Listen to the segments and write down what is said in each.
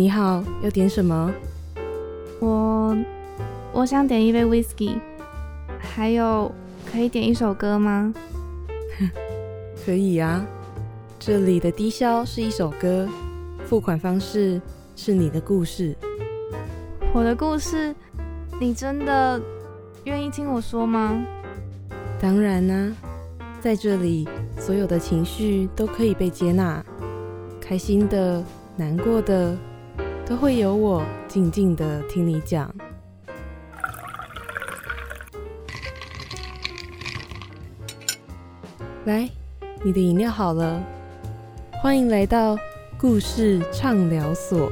你好，要点什么？我我想点一杯 whisky，还有可以点一首歌吗？可以啊，这里的低消是一首歌，付款方式是你的故事。我的故事，你真的愿意听我说吗？当然啦、在这里，所有的情绪都可以被接纳，开心的、难过的，都会有我静静的听你讲。来，你的饮料好了，欢迎来到故事畅聊所。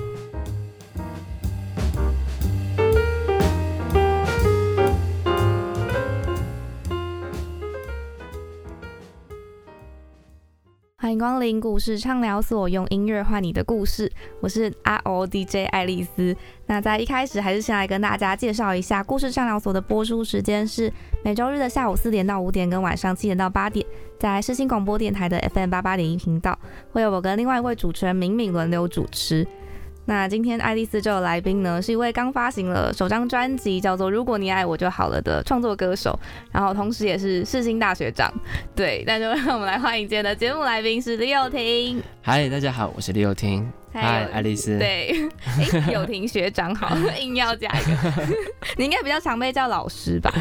光临故事畅聊所，用音乐换你的故事。我是 R O D J 爱丽丝。那在一开始，还是先来跟大家介绍一下故事畅聊所的播出时间是每周日的下午四点到五点，跟晚上七点到八点，在世新广播电台的 FM 八八点一频道，会有我跟另外一位主持人敏敏轮流主持。那今天爱丽丝这个来宾呢，是一位刚发行了首张专辑叫做《如果你爱我就好了》的创作歌手，然后同时也是世新大学长。对，那就让我们来欢迎今天的节目来宾是李友廷。嗨，大家好，我是李友廷。嗨，爱丽丝。对，哎，友廷学长好，硬要加一个，你应该比较常被叫老师吧？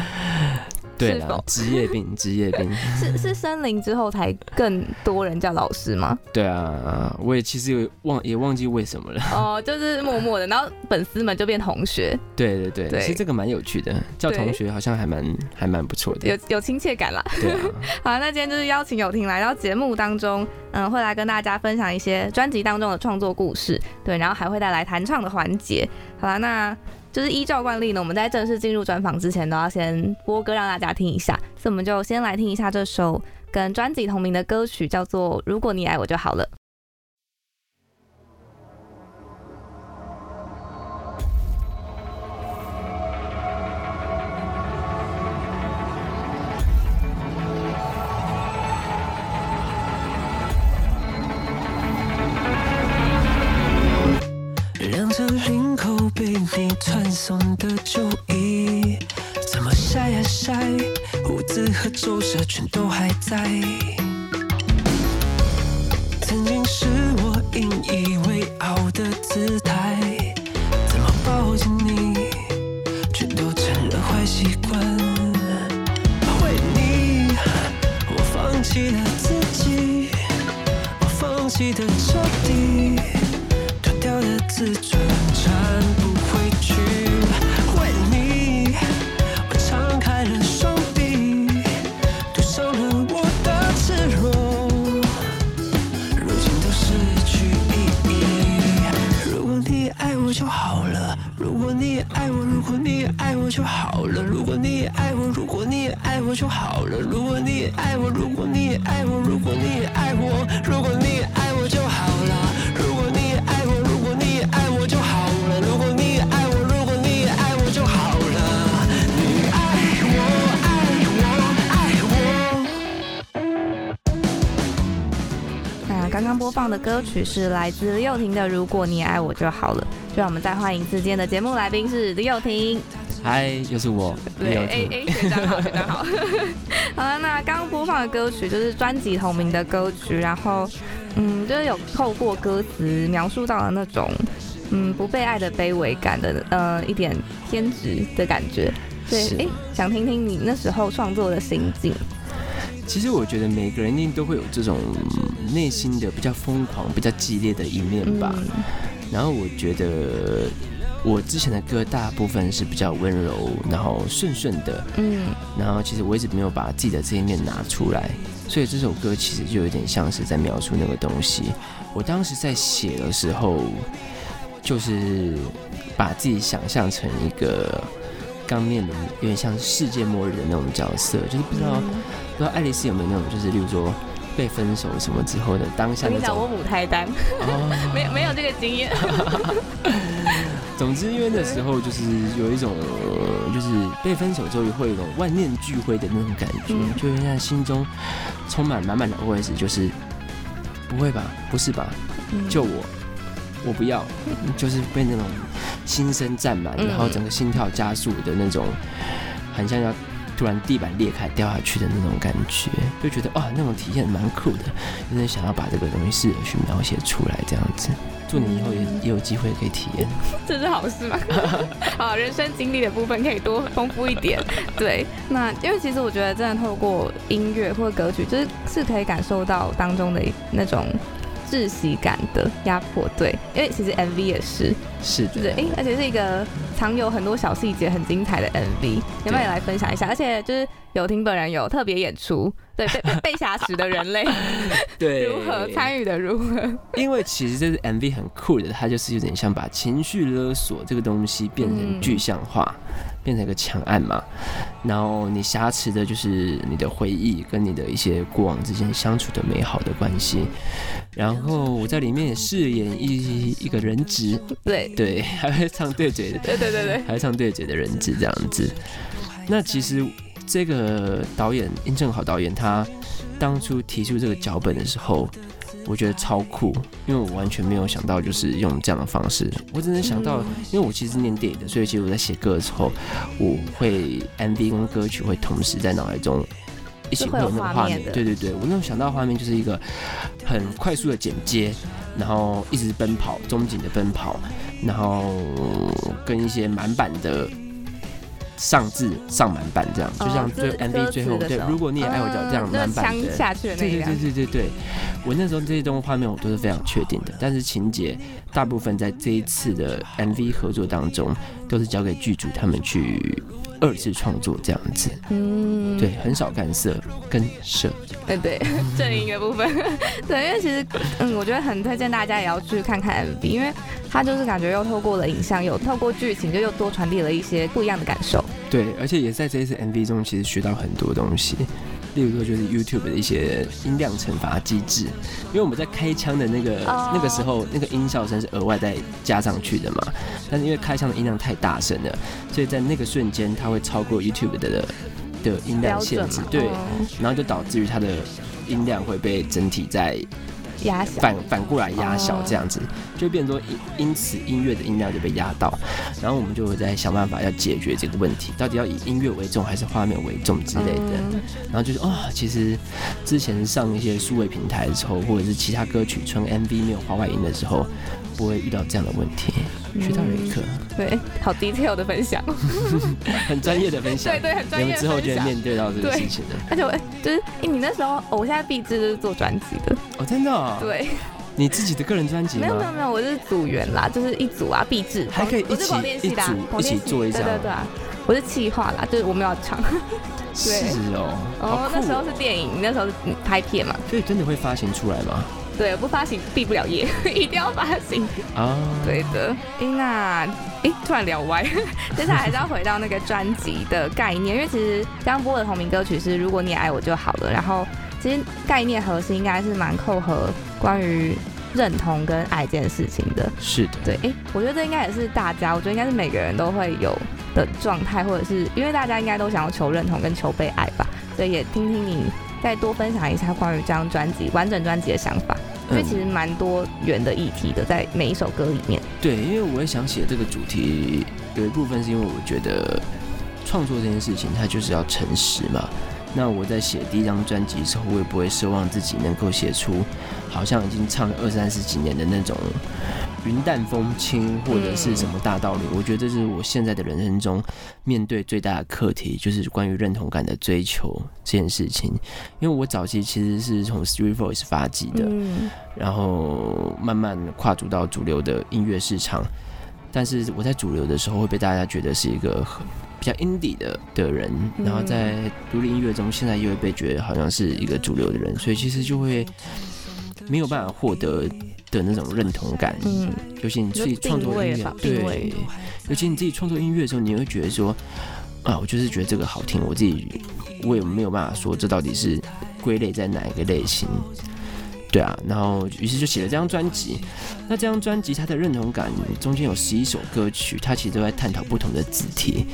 对职业病，职业病。是是森林之后才更多人叫老师吗？对啊，我也其实有忘也忘记为什么了。哦，就是默默的，然后粉丝们就变同学，对对对，对其实这个蛮有趣的，叫同学好像还蛮还蛮不错的。有有亲切感啦。对啊，好，那今天就是邀请友婷来到节目当中，嗯，会来跟大家分享一些专辑当中的创作故事，对，然后还会带来弹唱的环节。好啦，那就是依照惯例呢，我们在正式进入专访之前，都要先播歌让大家听一下，所以我们就先来听一下这首跟专辑同名的歌曲，叫做《如果你爱我就好了》。两张领口被你传送的旧衣，怎么晒呀晒，胡子和皱褶全都还在。曾经是我引以为傲的姿态，怎么抱紧你，却都成了坏习惯。为你，我放弃了自己，我放弃的彻底。自尊站不回去，为你，我敞开了双臂，赌上了我的赤裸，如今都失去意义。如果你爱我就好了，如果你爱我，如果你爱我就好了，如果你爱我，如果你爱我就好了，如果你爱我，如果你爱我，如果你爱我，如果你爱我就好了，刚刚播放的歌曲是来自李友廷的《如果你爱我就好了》，就让我们再欢迎一次今天的节目来宾是李友廷。嗨，又是我李对友，A。A 学长好，学长好。好了，那刚刚播放的歌曲就是专辑同名的歌曲，然后嗯，就是有透过歌词描述到了那种嗯不被爱的卑微感的呃一点偏执的感觉。对是，哎，想听听你那时候创作的心境。其实我觉得每个人一定都会有这种嗯内心的比较疯狂、比较激烈的一面吧。嗯然后我觉得我之前的歌大部分是比较温柔，然后顺顺的，嗯然后其实我一直没有把自己的这一面拿出来，所以这首歌其实就有点像是在描述那个东西。我当时在写的时候，就是把自己想象成一个刚面临有点像世界末日的那种角色，就是不知道、嗯不知道爱丽丝有没有那种，就是例如说被分手什么之后的当下那我跟你讲，我，母胎单，哦。没有没有这个经验。总之，因为那时候就是有一种，呃就是被分手之后会有一种万念俱灰的那种感觉，嗯。就会在心中充满满满的 OS，就是不会吧，不是吧，嗯。就我，我不要，就是被那种心声占满，嗯。然后整个心跳加速的那种，很像要突然地板裂开掉下去的那种感觉，就觉得哇，那种体验蛮酷的，真的想要把这个东西试着去描写出来，这样子。祝你以后也也有机会可以体验。这是好事吗？好，人生经历的部分可以多丰富一点。对，那因为其实我觉得真的透过音乐或者歌曲，就是是可以感受到当中的那种窒息感的压迫。对，因为其实 MV 也是，是对，的，哎、而且是一个藏有很多小细节、很精彩的 MV，要不要也来分享一下？而且就是有听本人有特别演出，对被被 被挟持的人类对，如何参与的如何？因为其实这是 MV 很酷的，它就是有点像把情绪勒索这个东西变成具象化，变成一个强案嘛。然后你挟持的就是你的回忆跟你的一些过往之间相处的美好的关系。然后我在里面也饰演一一个人质，对对，还会唱对嘴 的，对对对对，还会唱对嘴的人质这样子。那其实这个导演殷正豪导演他当初提出这个脚本的时候，我觉得超酷，因为我完全没有想到就是用这样的方式，我只能想到，因为我其实是念电影的，所以其实我在写歌的时候，我会 MV 跟歌曲会同时在脑海中。一起会有那个画面，对对对，我那种想到画面就是一个很快速的剪接，然后一直奔跑，中景的奔跑，然后跟一些满版的上至上满版这样，就像最 MV 最后对，如果你也爱我这样满版的，对对对对对对，我那时候这些动画面我都是非常确定的，但是情节大部分在这一次的 MV 合作当中都是交给剧组他们去二次创作这样子，嗯，对，很少干涉跟摄，对对，阵营的部分，对，因为其实嗯，我觉得很推荐大家也要去看看 MV，因为它就是感觉又透过了影像，又透过剧情，就又多传递了一些不一样的感受。对，而且也在这一次 MV 中，其实学到很多东西。例如说，就是 YouTube 的一些音量惩罚机制，因为我们在开枪的那个、哦。那个时候，那个音效声是额外再加上去的嘛。但是因为开枪的音量太大声了，所以在那个瞬间，它会超过 YouTube 的的音量限制，对，嗯然后就导致于它的音量会被整体在压小，反反过来压小哦，这样子，就变成说因因此音乐的音量就被压到，然后我们就会在想办法要解决这个问题，到底要以音乐为重还是画面为重之类的。嗯。然后就是哦，其实之前上一些数位平台的时候，或者是其他歌曲纯 MV 没有画外音的时候，不会遇到这样的问题，学到了一课，对，好 detail 的分享，很专业的分享对。对，很专业的你们之后就会。面对到这个事情的而且我就是、诶你那时候，我现在毕制就是做专辑的，哦，真的、哦？，对，你自己的个人专辑吗？没有没有没有，我是组员啦，就是一组啊，毕制，还可以一起一组一起做一张对对对啊，我是企划啦，就是我们要唱，是哦，哦，那时候。是电影，那时候是嗯拍片嘛，所以真的会发行出来吗？对，不发行毕不了业，一定要发行。啊，对的，诶，那诶，突然聊歪，接下来还是要回到那个专辑的概念，因为其实刚播的同名歌曲是《如果你也爱我就好了》，然后其实概念核心应该是蛮扣合关于认同跟爱这件事情的。是的，对，诶，我觉得这应该也是大家，我觉得应该是每个人都会有的状态，或者是因为大家应该都想要求认同跟求被爱吧，所以也听听你再多分享一下关于这张专辑完整专辑的想法。因为其实蛮多元的议题的，在每一首歌里面。对，因为我也想写这个主题，有一部分是因为我觉得创作这件事情，它就是要诚实嘛。那我在写第一张专辑的时候，我也不会奢望自己能够写出好像已经唱了二三十几年的那种云淡风轻或者是什么大道理。我觉得这是我现在的人生中面对最大的课题，就是关于认同感的追求这件事情。因为我早期其实是从 Street Voice 发迹的，嗯，然后慢慢跨足到主流的音乐市场。但是我在主流的时候会被大家觉得是一个很比较 indie 的的人，嗯然后在独立音乐中，现在又会被觉得好像是一个主流的人，所以其实就会没有办法获得的那种认同感。嗯，尤其你自己创作音乐对，尤其你自己创作音乐的时候，你会觉得说，啊，我就是觉得这个好听，我自己我也没有办法说这到底是归类在哪一个类型。对啊，然后于是就写了这张专辑。那这张专辑它的认同感中间有十一首歌曲，它其实都在探讨不同的字体，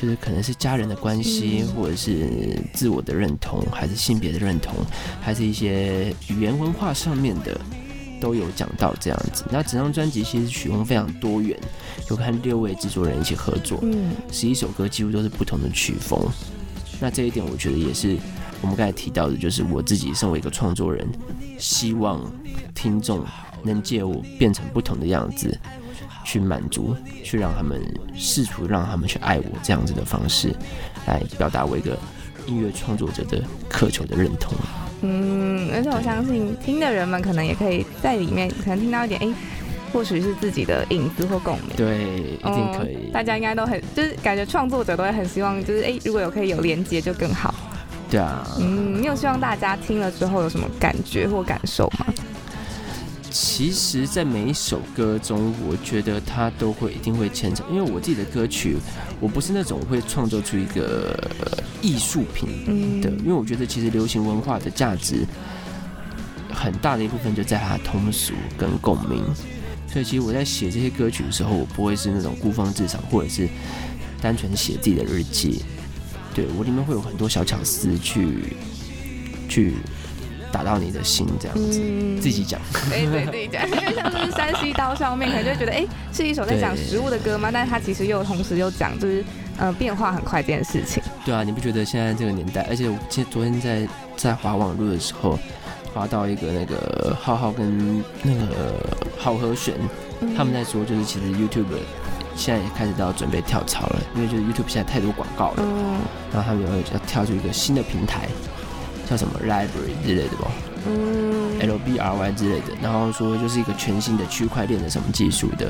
就是可能是家人的关系，嗯或者是自我的认同，还是性别的认同，还是一些语言文化上面的都有讲到这样子。那整张专辑其实曲风非常多元，有和六位制作人一起合作，嗯十一首歌几乎都是不同的曲风。那这一点我觉得也是我们刚才提到的，就是我自己身为一个创作人，希望听众能借我变成不同的样子，去满足，去让他们试图让他们去爱我这样子的方式，来表达我一个音乐创作者的渴求的认同。嗯，而且我相信听的人们可能也可以在里面可能听到一点，哎、或许是自己的影子或共鸣。对，一定可以。嗯大家应该都很，就是感觉创作者都会很希望，就是哎、如果有可以有连接就更好。对啊，嗯，你有希望大家听了之后有什么感觉或感受吗？其实，在每一首歌中，我觉得它都会一定会牵扯，因为我自己的歌曲，我不是那种会创作出一个呃艺术品嗯。的，因为我觉得其实流行文化的价值很大的一部分就在它的通俗跟共鸣，所以其实我在写这些歌曲的时候，我不会是那种孤芳自赏，或者是单纯写自己的日记，对我里面会有很多小巧思去去打到你的心，这样子。嗯自己讲，对对自己讲，因为像是山西刀削面，可能就会觉得，哎、是一首在讲食物的歌吗？但是它其实又同时又讲就是，呃，变化很快这件事情。对啊，你不觉得现在这个年代，而且我今昨天在在滑网络的时候，滑到一个那个浩浩跟那个浩和璇，他们在说，就是其实 YouTube 现在也开始都要准备跳槽了，因为就是 YouTube 现在太多广告了，嗯。然后他们有要跳出一个新的平台，叫什么 Library 之类的吧嗯，L B R Y 之类的，然后说就是一个全新的区块链的什么技术的，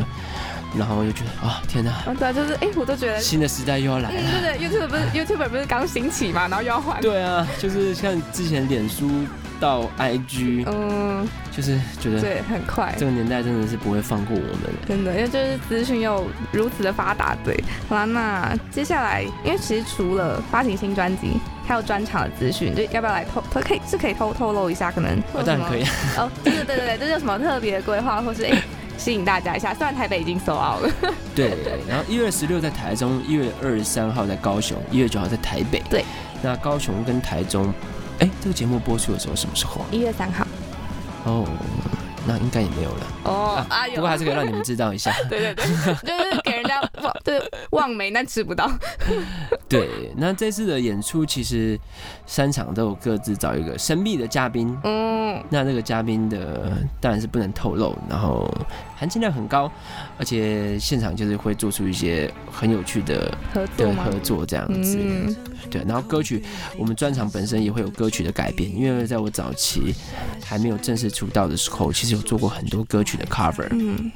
然后我就觉得啊，天哪，哦对啊，就是哎、我都觉得，新的时代又要来了。嗯，对对，YouTube 不是 YouTuber 不是刚兴起嘛，然后又要换，对啊，就是像之前脸书到 IG，嗯，就是觉得对，很快这。个年代真的是不会放过我们。真的，因为就是资讯又如此的发达，对。好啦，那接下来，因为其实除了发行新专辑，还有专场的资讯，就要不要来透透可以是可以透透露一下，可能会有什么哦当然可以，哦，对对对对对，这是有什么特别的规划，或是哎、吸引大家一下？虽然台北已经收 out 了，对。然后一月十六在台中，一月二十三号在高雄，一月九号在台北。对。那高雄跟台中，哎，这个节目播出的时候什么时候啊？一月三号。哦，那应该也没有了。哦不过还是可以让你们知道一下。对 对对，家望，对望梅但吃不到。对，那这次的演出其实三场都有各自找一个神秘的嘉宾。嗯，那这个嘉宾的当然是不能透露，然后含金量很高，而且现场就是会做出一些很有趣的合作吗的合？作这样子。嗯对，然后歌曲我们专场本身也会有歌曲的改编，因为在我早期还没有正式出道的时候，其实有做过很多歌曲的 cover。嗯，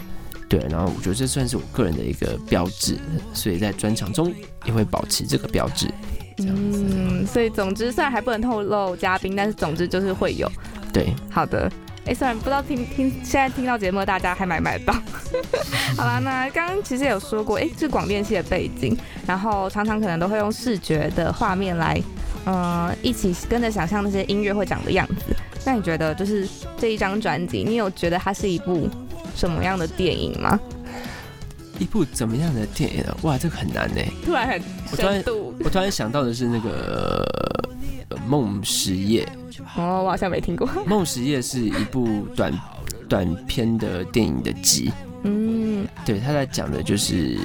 对，然后我觉得这算是我个人的一个标志，所以在专场中也会保持这个标志。这样子，嗯，所以总之虽然还不能透露嘉宾，但是总之就是会有。对，好的。哎，虽然不知道听听现在听到节目的大家还买不买得到。好啦，那刚刚其实有说过，哎，是广电系的背景，然后常常可能都会用视觉的画面来，呃，一起跟着想象那些音乐会长的样子。那你觉得就是这一张专辑，你有觉得它是一部什么样的电影吗？一部怎么样的电影啊？哇，这个很难呢。突然很我突然我突然想到的是那个呃《梦实业》，哦，我好像没听过。《梦实业》是一部短短片的电影的集，嗯，对，他在讲的就是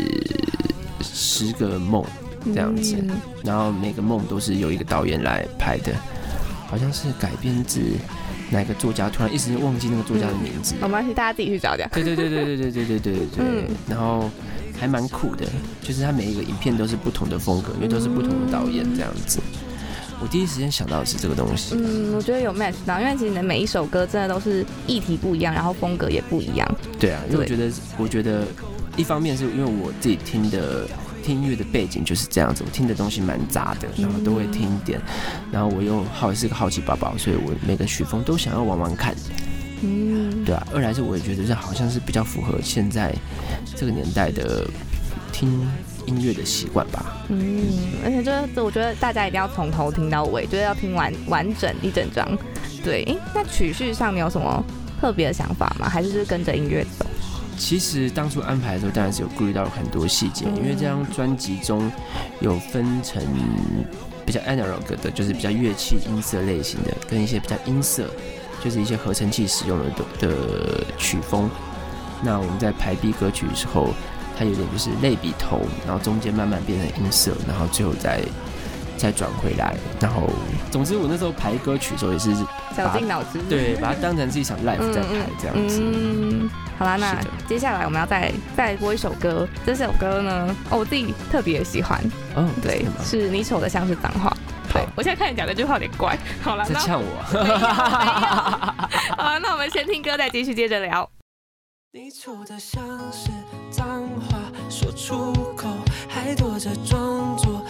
十个梦，这样子嗯然后每个梦都是由一个导演来拍的，好像是改编自哪个作家，突然一时间忘记那个作家的名字。没关系，大家自己去找讲。对对对对对对对对对对对，嗯然后还蛮酷的，就是他每一个影片都是不同的风格，因为都是不同的导演这样子。我第一时间想到的是这个东西，嗯，我觉得有 match 到，因为其实你的每一首歌真的都是议题不一样，然后风格也不一样。对啊，因为我对觉得，我觉得一方面是因为我自己听的听音乐的背景就是这样子，我听的东西蛮杂的，然后都会听一点，然后我又好是个好奇宝宝，所以我每个曲风都想要玩玩看，嗯，对啊。二来是我也觉得这好像是比较符合现在这个年代的听音乐的习惯吧。嗯，而且就是我觉得大家一定要从头听到尾，就是要听完完整一整张。对，诶，那曲序上你有什么特别的想法吗？还是就是跟着音乐走？其实当初安排的时候，当然是有顾虑到很多细节，因为这张专辑中有分成比较 analog 的，就是比较乐器音色类型的，跟一些比较音色就是一些合成器使用的的曲风。那我们在排 B 歌曲的时候，它有点就是类比头，然后中间慢慢变成音色，然后最后再再转回来。然后，总之我那时候排歌曲的时候也是绞尽脑汁，对，把它当成是一场 live 在排这样子。嗯，好啦，那接下来我们要再再播一首歌，这首歌呢，哦，我自己特别喜欢。嗯，对，是你丑的像是脏话。对，我现在看你讲这句话有点怪。好了，在呛我。好，那我们先听歌，再继续接着聊。你丑的像是脏话，说出口还躲着装作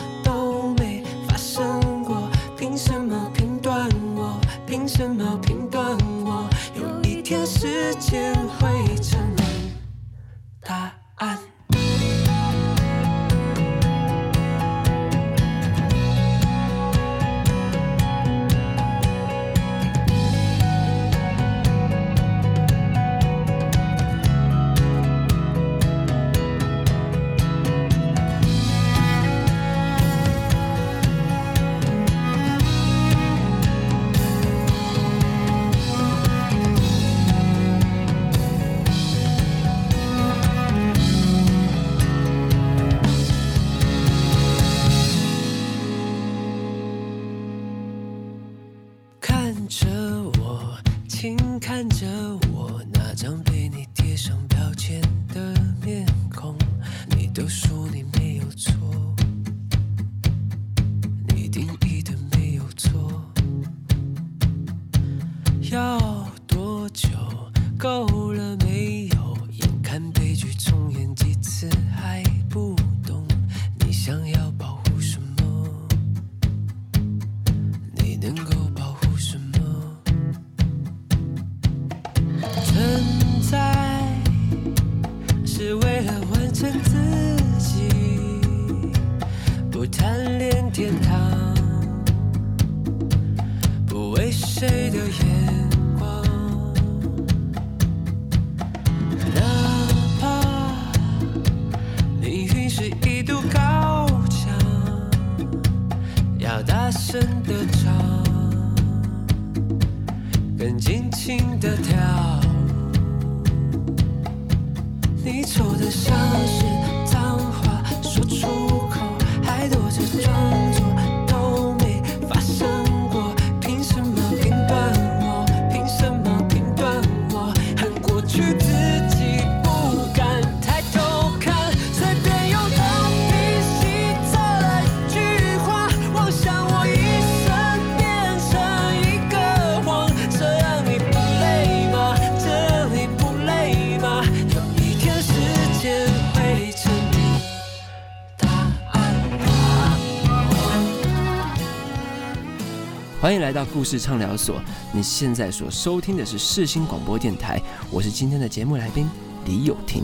来到故事畅聊所，你现在所收听的是世新广播电台，我是今天的节目来宾李友廷。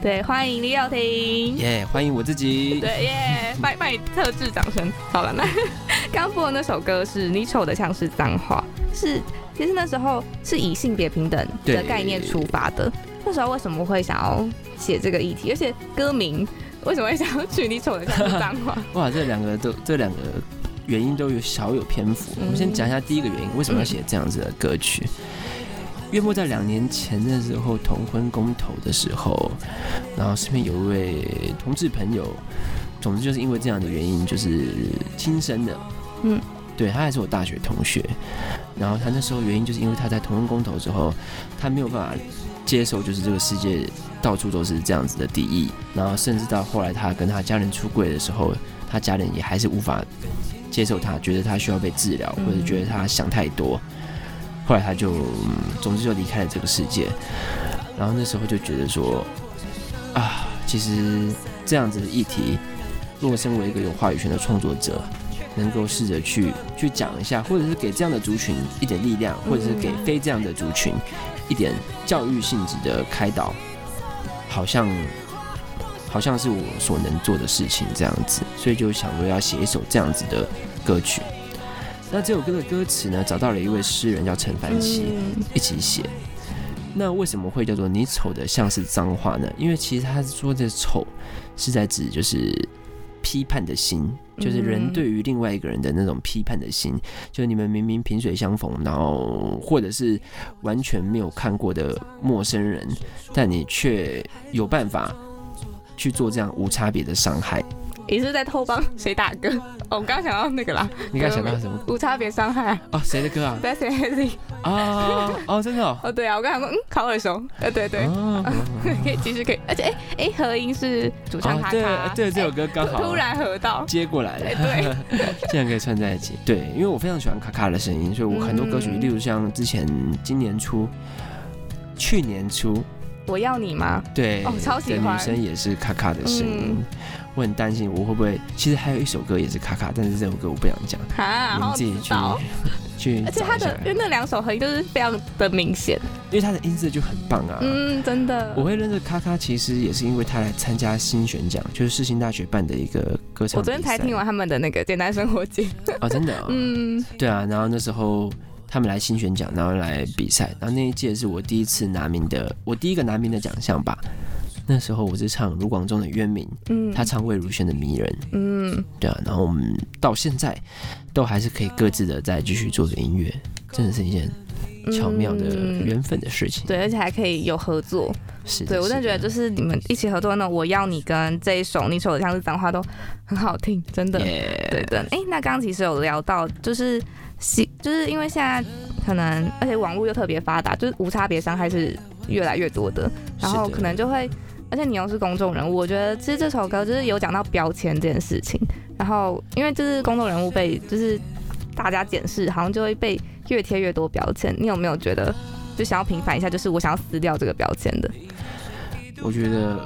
对，欢迎李友廷。耶，欢迎我自己。对耶，卖卖特制掌声。好了，那 刚播的那首歌是你丑的像是脏话，是其实那时候是以性别平等的概念出发的。那时候为什么会想要写这个议题？而且歌名为什么会想要取你丑的像是脏话？哇，这两个都这两个。原因都有小有篇幅，我们先讲一下第一个原因，为什么要写这样子的歌曲？约莫在两年前的时候，同婚公投的时候，然后身边有一位同志朋友，总之就是因为这样的原因，就是亲生的。嗯，对他还是我大学同学，然后他那时候原因就是因为他在同婚公投之后，他没有办法接受，就是这个世界到处都是这样子的敌意，然后甚至到后来他跟他家人出柜的时候，他家人也还是无法。接受他，觉得他需要被治疗，或者觉得他想太多，后来他就，总之就离开了这个世界。然后那时候就觉得说，啊，其实这样子的议题，如果身为一个有话语权的创作者，能够试着去去讲一下，或者是给这样的族群一点力量，或者是给非这样的族群一点教育性质的开导，好像。好像是我所能做的事情这样子，所以就想说要写一首这样子的歌曲。那这首歌的歌词呢，找到了一位诗人叫陈凡奇一起写。那为什么会叫做你丑的像是脏话呢？因为其实他说的丑是在指就是批判的心，就是人嗯对于另外一个人的那种批判的心，就是你们明明萍水相逢，然后或者是完全没有看过的陌生人，但你却有办法去做这样无差别的伤害。你是在偷帮 谁打歌？哦，我刚刚想到那个啦，你刚才想到什么？无差别伤害哦，谁的歌啊？，Best Easy。啊哦，真的哦。哦，对啊，我刚才说，嗯，好耳熟。呃，对对，哦 可以其实可以，而且哎哎，合音是主唱卡卡对卡，对，这首歌刚好突突然合到，接过来了，哎对，竟然可以串在一起。对，因为我非常喜欢卡卡的声音，所以我很多歌曲，嗯例如像之前今年初、去年初，我要你吗？对，哦超喜的欢女生也是卡卡的声音嗯。我很担心我会不会，其实还有一首歌也是卡卡，但是这首歌我不想讲，啊，你们自己去。去而且他的，因为那两首合音都是非常的明显，因为他的音色就很棒啊。嗯，真的。我会认识卡卡，其实也是因为他来参加新选奖，就是世新大学办的一个歌唱。我昨天才听完他们的那个简单生活节，哦，真的哦。嗯，对啊，然后那时候他们来新选奖，然后来比赛，然后那一届是我第一次拿名的，我第一个拿名的奖项吧。那时候我是唱卢广仲的《渊明》，嗯，他唱魏如萱的《迷人》，嗯，对啊，然后我们到现在都还是可以各自的再继续做着音乐，真的是一件巧妙的嗯缘分的事情。对，而且还可以有合作。是，对我真的觉得，就是你们一起合作的那我要你跟这一首你手的像是脏话都很好听，真的。耶对的，哎、那刚刚其实有聊到，就是喜，就是因为现在可能，而且网络又特别发达，就是无差别伤害是越来越多的，然后可能就会，而且你又是公众人物，我觉得其实这首歌就是有讲到标签这件事情，然后因为就是公众人物被就是大家检视，好像就会被越贴越多标签，你有没有觉得就想要平反一下，就是我想要撕掉这个标签的？我觉得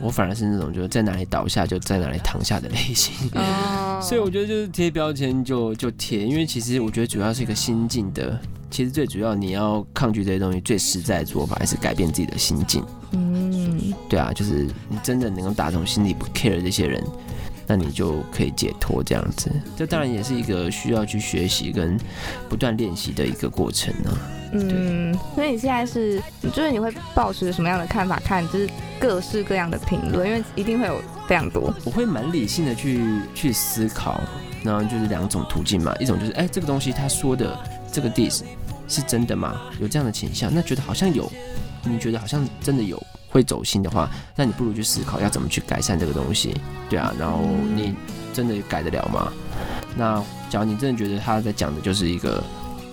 我反而是那种就是在哪里倒下就在哪里躺下的类型。哦 所以我觉得就是贴标签就就贴，因为其实我觉得主要是一个心境的，其实最主要你要抗拒这些东西，最实在的做法还是改变自己的心境。嗯，对啊，就是你真的能够打从心里不 care 这些人，那你就可以解脱这样子。这当然也是一个需要去学习跟不断练习的一个过程呢、嗯，所以你现在是，就是你会抱持什么样的看法看，就是各式各样的评论，因为一定会有非常多。我会蛮理性的去去思考，然后就是两种途径嘛，一种就是哎、这个东西他说的这个 diss 是真的吗？有这样的倾向，那觉得好像有，你觉得好像真的有会走心的话，那你不如去思考要怎么去改善这个东西，对啊，然后你真的改得了吗？那假如你真的觉得他在讲的就是一个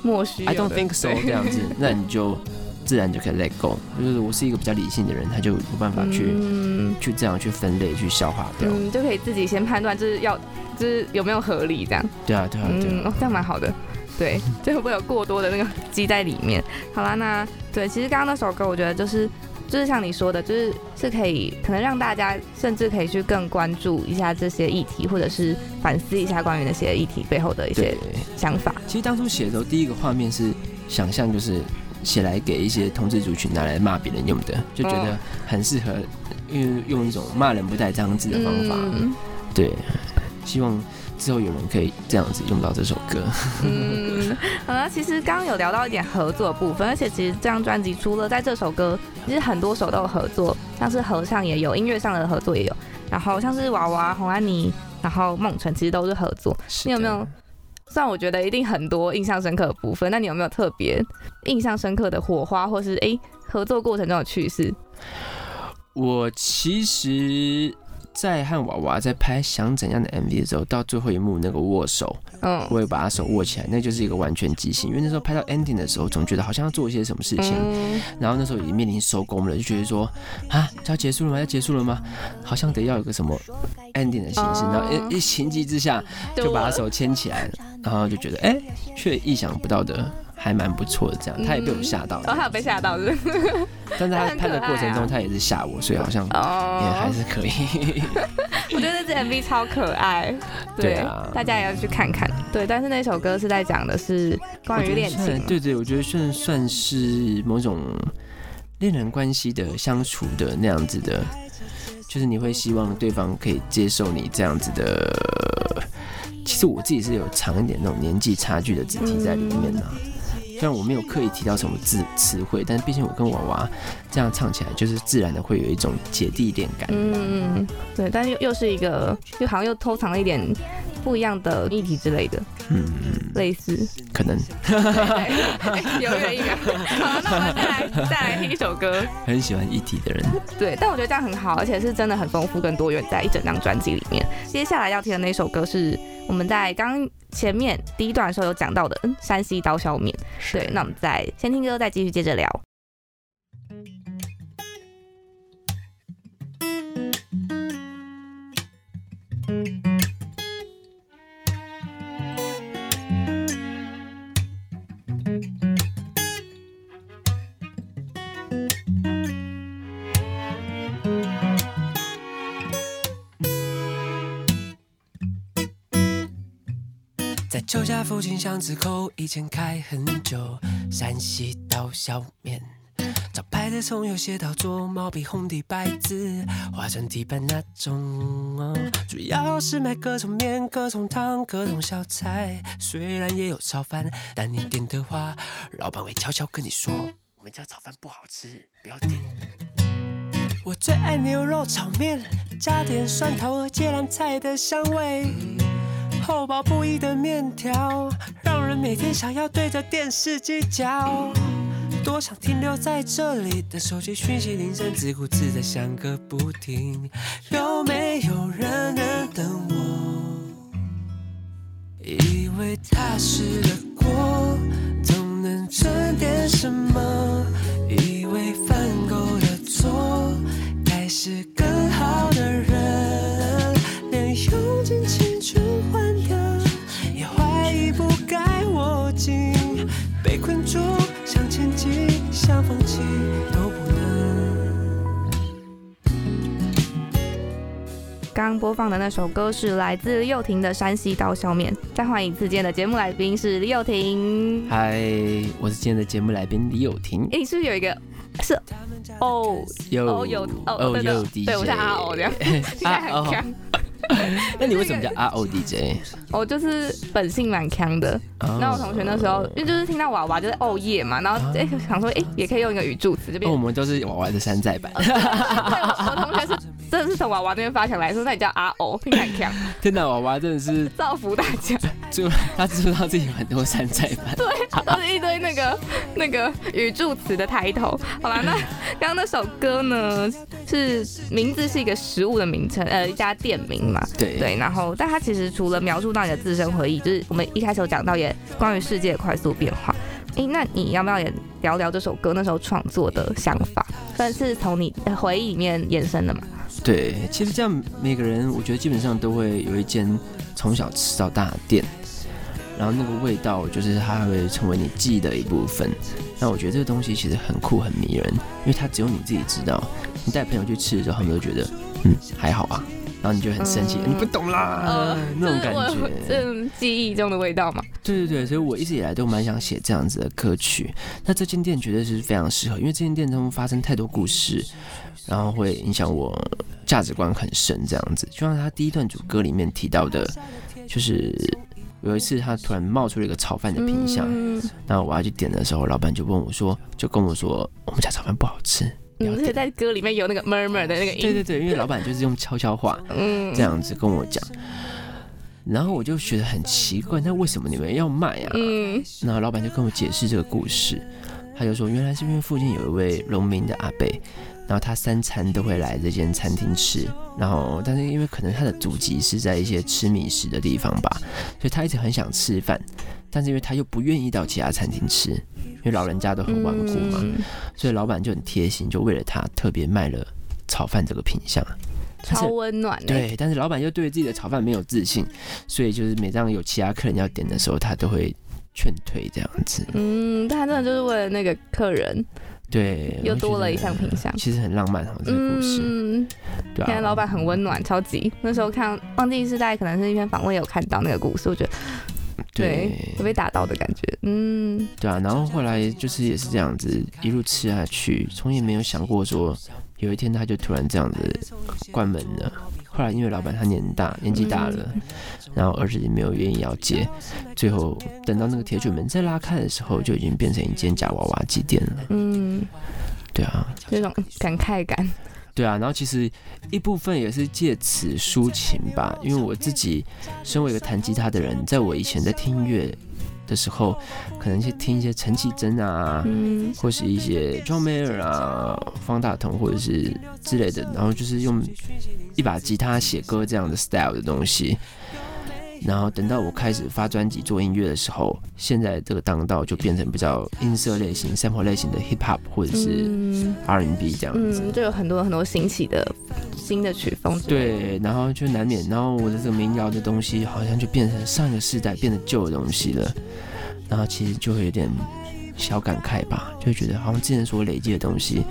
莫须 I don't think so 这样子，那你就自然就可以 let go。就是我是一个比较理性的人，他就有办法去、嗯去这样去分类去消化掉。嗯，就可以自己先判断，就是要就是有没有合理这样。对啊，对啊，对啊。嗯，哦，这样蛮好的。对，就会不会有过多的那个积在里面？好啦，那对，其实刚刚那首歌，我觉得就是就是像你说的，就是是可以可能让大家甚至可以去更关注一下这些议题，或者是反思一下关于那些议题背后的一些，想法。其实当初写的时候，第一个画面是想象就是写来给一些同志族群拿来骂别人用的，就觉得很适合，因为用一种骂人不带脏字的方法。嗯对，希望之后有人可以这样子用到这首歌。嗯，好了，其实刚刚有聊到一点合作的部分，而且其实这张专辑除了在这首歌，其实很多首都有合作，像是合唱也有，音乐上的合作也有，然后像是娃娃、红安妮，然后梦辰，其实都是合作。你有没有？虽然我觉得一定很多印象深刻的部分，那你有没有特别印象深刻的火花，或是诶合作过程中的趣事？我其实，在和娃娃在拍《想怎样的 MV》的时候，到最后一幕那个握手，嗯我也把他手握起来，那就是一个完全即兴。因为那时候拍到 ending 的时候，总觉得好像要做一些什么事情，嗯然后那时候已经面临收工了，就觉得说啊，要结束了吗？要结束了吗？好像得要有个什么 ending 的形式，哦然后一一情急之下就把他手牵起来，然后就觉得哎，却意想不到的。还蛮不错的，这样他也被我吓到了，哦，他有被吓到是是？但是他拍的过程中，他也是吓我，所以好像也还哦，是可以。我觉得这 MV 超可爱，对啊大家也要去看看。对，但是那首歌是在讲的是关于恋情，对对，我觉得算算是某种恋人关系的相处的那样子的，就是你会希望对方可以接受你这样子的。其实我自己是有藏一点那种年纪差距的肢体在里面呢、虽然我没有刻意提到什么字词汇，但是毕竟我跟娃娃这样唱起来，就是自然的会有一种姐弟恋感。嗯嗯，对，但又又是一个，就好像又偷藏了一点不一样的议题之类的，嗯，类似。可能对对，犹豫了一秒。好，那我们再来再来听一首歌。很喜欢议题的人，对，但我觉得这样很好，而且是真的很丰富跟多元，在一整张专辑里面。接下来要听的那首歌是我们在刚前面第一段的时候有讲到的，嗯，山西刀削面。对，那我们再先听歌，再继续接着聊。旧家附近巷子口，以前开很久，山西刀削面。招牌的葱油写到做毛笔红底白字，画成地板那种。主要是卖各种面、各种汤、各种小菜，虽然也有炒饭，但你点的话，老板会悄悄跟你说，我们家炒饭不好吃，不要点。我最爱牛肉炒面，加点蒜头和芥蓝菜的香味。厚薄不一的面条，让人每天想要对着电视机嚼。多想停留在这里，等手机讯息铃声自顾自的响个不停。有没有人能等我？以为踏实的过，总能赚点什么。以为犯够的错，该是想放弃都不能。刚播放的那首歌是来自李友廷的《山西刀削面》。再换一次，今天的节目来宾是李友婷。嗨，我是今天的节目来宾李友婷。诶，你是不是有一个是哦有哦有哦对有对我是阿欧这样，听起来很强。那你为什么叫 R O D J？我就是本性蛮强的。哦那我同学那时候，因为就是听到娃娃就是哦耶嘛，然后哎、想说哎、也可以用一个语助词，这边哦，我们都是娃娃的山寨版。我我同学是真的是从娃娃那边发想来说，那你叫 R O，，听起来很强，天哪，娃娃真的是，造福大家，就他知道自己有很多山寨版？对都是一堆那个那个语助词的抬头。好了，那刚刚那首歌呢，是名字是一个食物的名称，呃，一家店名嘛。对对，然后但它其实除了描述到你的自身回忆，就是我们一开始有讲到也关于世界的快速变化。哎，那你要不要也聊聊这首歌那时候创作的想法？算是从你回忆里面延伸的嘛？对，其实这样每个人，我觉得基本上都会有一间从小吃到大的店，然后那个味道就是它会成为你记忆的一部分。那我觉得这个东西其实很酷很迷人，因为它只有你自己知道。你带朋友去吃的时候，他们都觉得嗯还好啊，然后你就很生气，嗯你不懂啦、呃那种感觉。这种记忆中的味道嘛？对对对，所以我一直以来都蛮想写这样子的歌曲。那这间店绝对是非常适合，因为这间店中发生太多故事，然后会影响我价值观很深。这样子，就像他第一段主歌里面提到的，就是有一次他突然冒出了一个炒饭的品相，嗯那我要去点的时候，老板就问我说，就跟我说我们家炒饭不好吃。而且在歌里面有那个 murmur 的那个音，对对对，因为老板就是用悄悄话 嗯。这样子跟我讲，然后我就觉得很奇怪，那为什么你们要卖啊？嗯。然后老板就跟我解释这个故事，他就说原来是因为附近有一位农民的阿伯，然后他三餐都会来这间餐厅吃，然后但是因为可能他的祖籍是在一些吃米食的地方吧，所以他一直很想吃饭，但是因为他又不愿意到其他餐厅吃，因为老人家都很顽固嘛，嗯所以老板就很贴心，就为了他特别卖了炒饭这个品相。超温暖的。对，但是老板又对自己的炒饭没有自信，所以就是每当有其他客人要点的时候，他都会劝退这样子。嗯，但他真的就是为了那个客人，对，又多了一项品相其实很浪漫哈，这个故事，嗯，对啊，现在老板很温暖，超级。那时候看忘记是在可能是一篇访问有看到那个故事，我觉得对会被打到的感觉。嗯，对啊，然后后来就是也是这样子一路吃下去，从也没有想过说有一天他就突然这样子关门了，后来因为老板他年大年纪大了，然后儿子也没有愿意要接，最后等到那个铁卷门再拉开的时候，就已经变成一间假娃娃机店了。嗯，对啊，这种感慨感。对啊，然后其实一部分也是借此抒情吧，因为我自己身为一个弹吉他的人，在我以前在听音乐的时候，可能去听一些陈绮贞啊，嗯或是一些 John Mayer 啊、方大同或者是之类的，然后就是用一把吉他写歌这样的 style 的东西。然后等到我开始发专辑做音乐的时候，现在这个当道就变成比较音色类型、sample 类型的 hip hop 或者是嗯 R&B 这样子。嗯，就有很多很多新奇的新的曲风。对，然后就难免，然后我的这个民谣的东西好像就变成上一个世代变得旧的东西了，然后其实就会有点小感慨吧，就会觉得好像之前所累积的东西，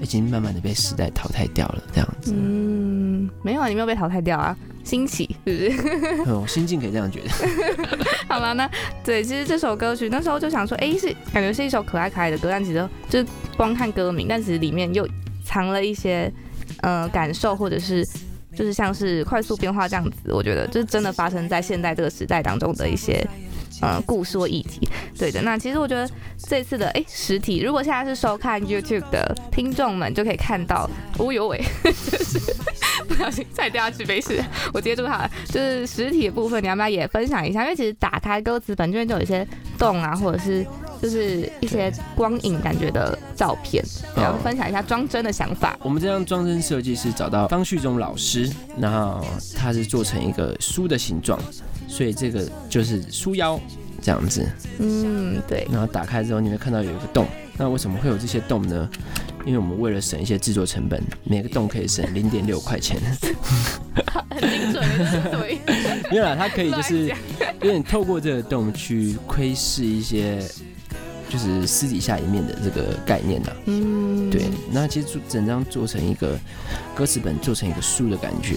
已经慢慢的被时代淘汰掉了，这样子。嗯，没有啊，你没有被淘汰掉啊，新起是不是？嗯，我心境可以这样觉得。好了，那对，其实这首歌曲那时候就想说，哎，是感觉是一首可爱可爱的歌，但其实就是光看歌名，但其实里面又藏了一些呃感受，或者是就是像是快速变化这样子，我觉得就是真的发生在现在这个时代当中的一些。呃，故事或议题，对的。那其实我觉得这次的哎实体，如果现在是收看 YouTube 的听众们，就可以看到，哦呦喂，就是不小心再掉下去，没事，我接住它了。就是实体的部分，你要不要也分享一下？因为其实打开歌词本卷就有一些洞啊，或者是就是一些光影感觉的照片，然后分享一下装帧的想法。我们这张装帧设计是找到方旭中老师，然后他是做成一个书的形状，所以这个就是书腰这样子。嗯，对，然后打开之后，你会看到有一个洞。那为什么会有这些洞呢？因为我们为了省一些制作成本，每个洞可以省零点六块钱。很精准的对，没有啦，它可以就是乱有点透过这个洞去窥视一些，就是私底下一面的这个概念呐。嗯，对，那其实做整张做成一个歌词本，做成一个书的感觉，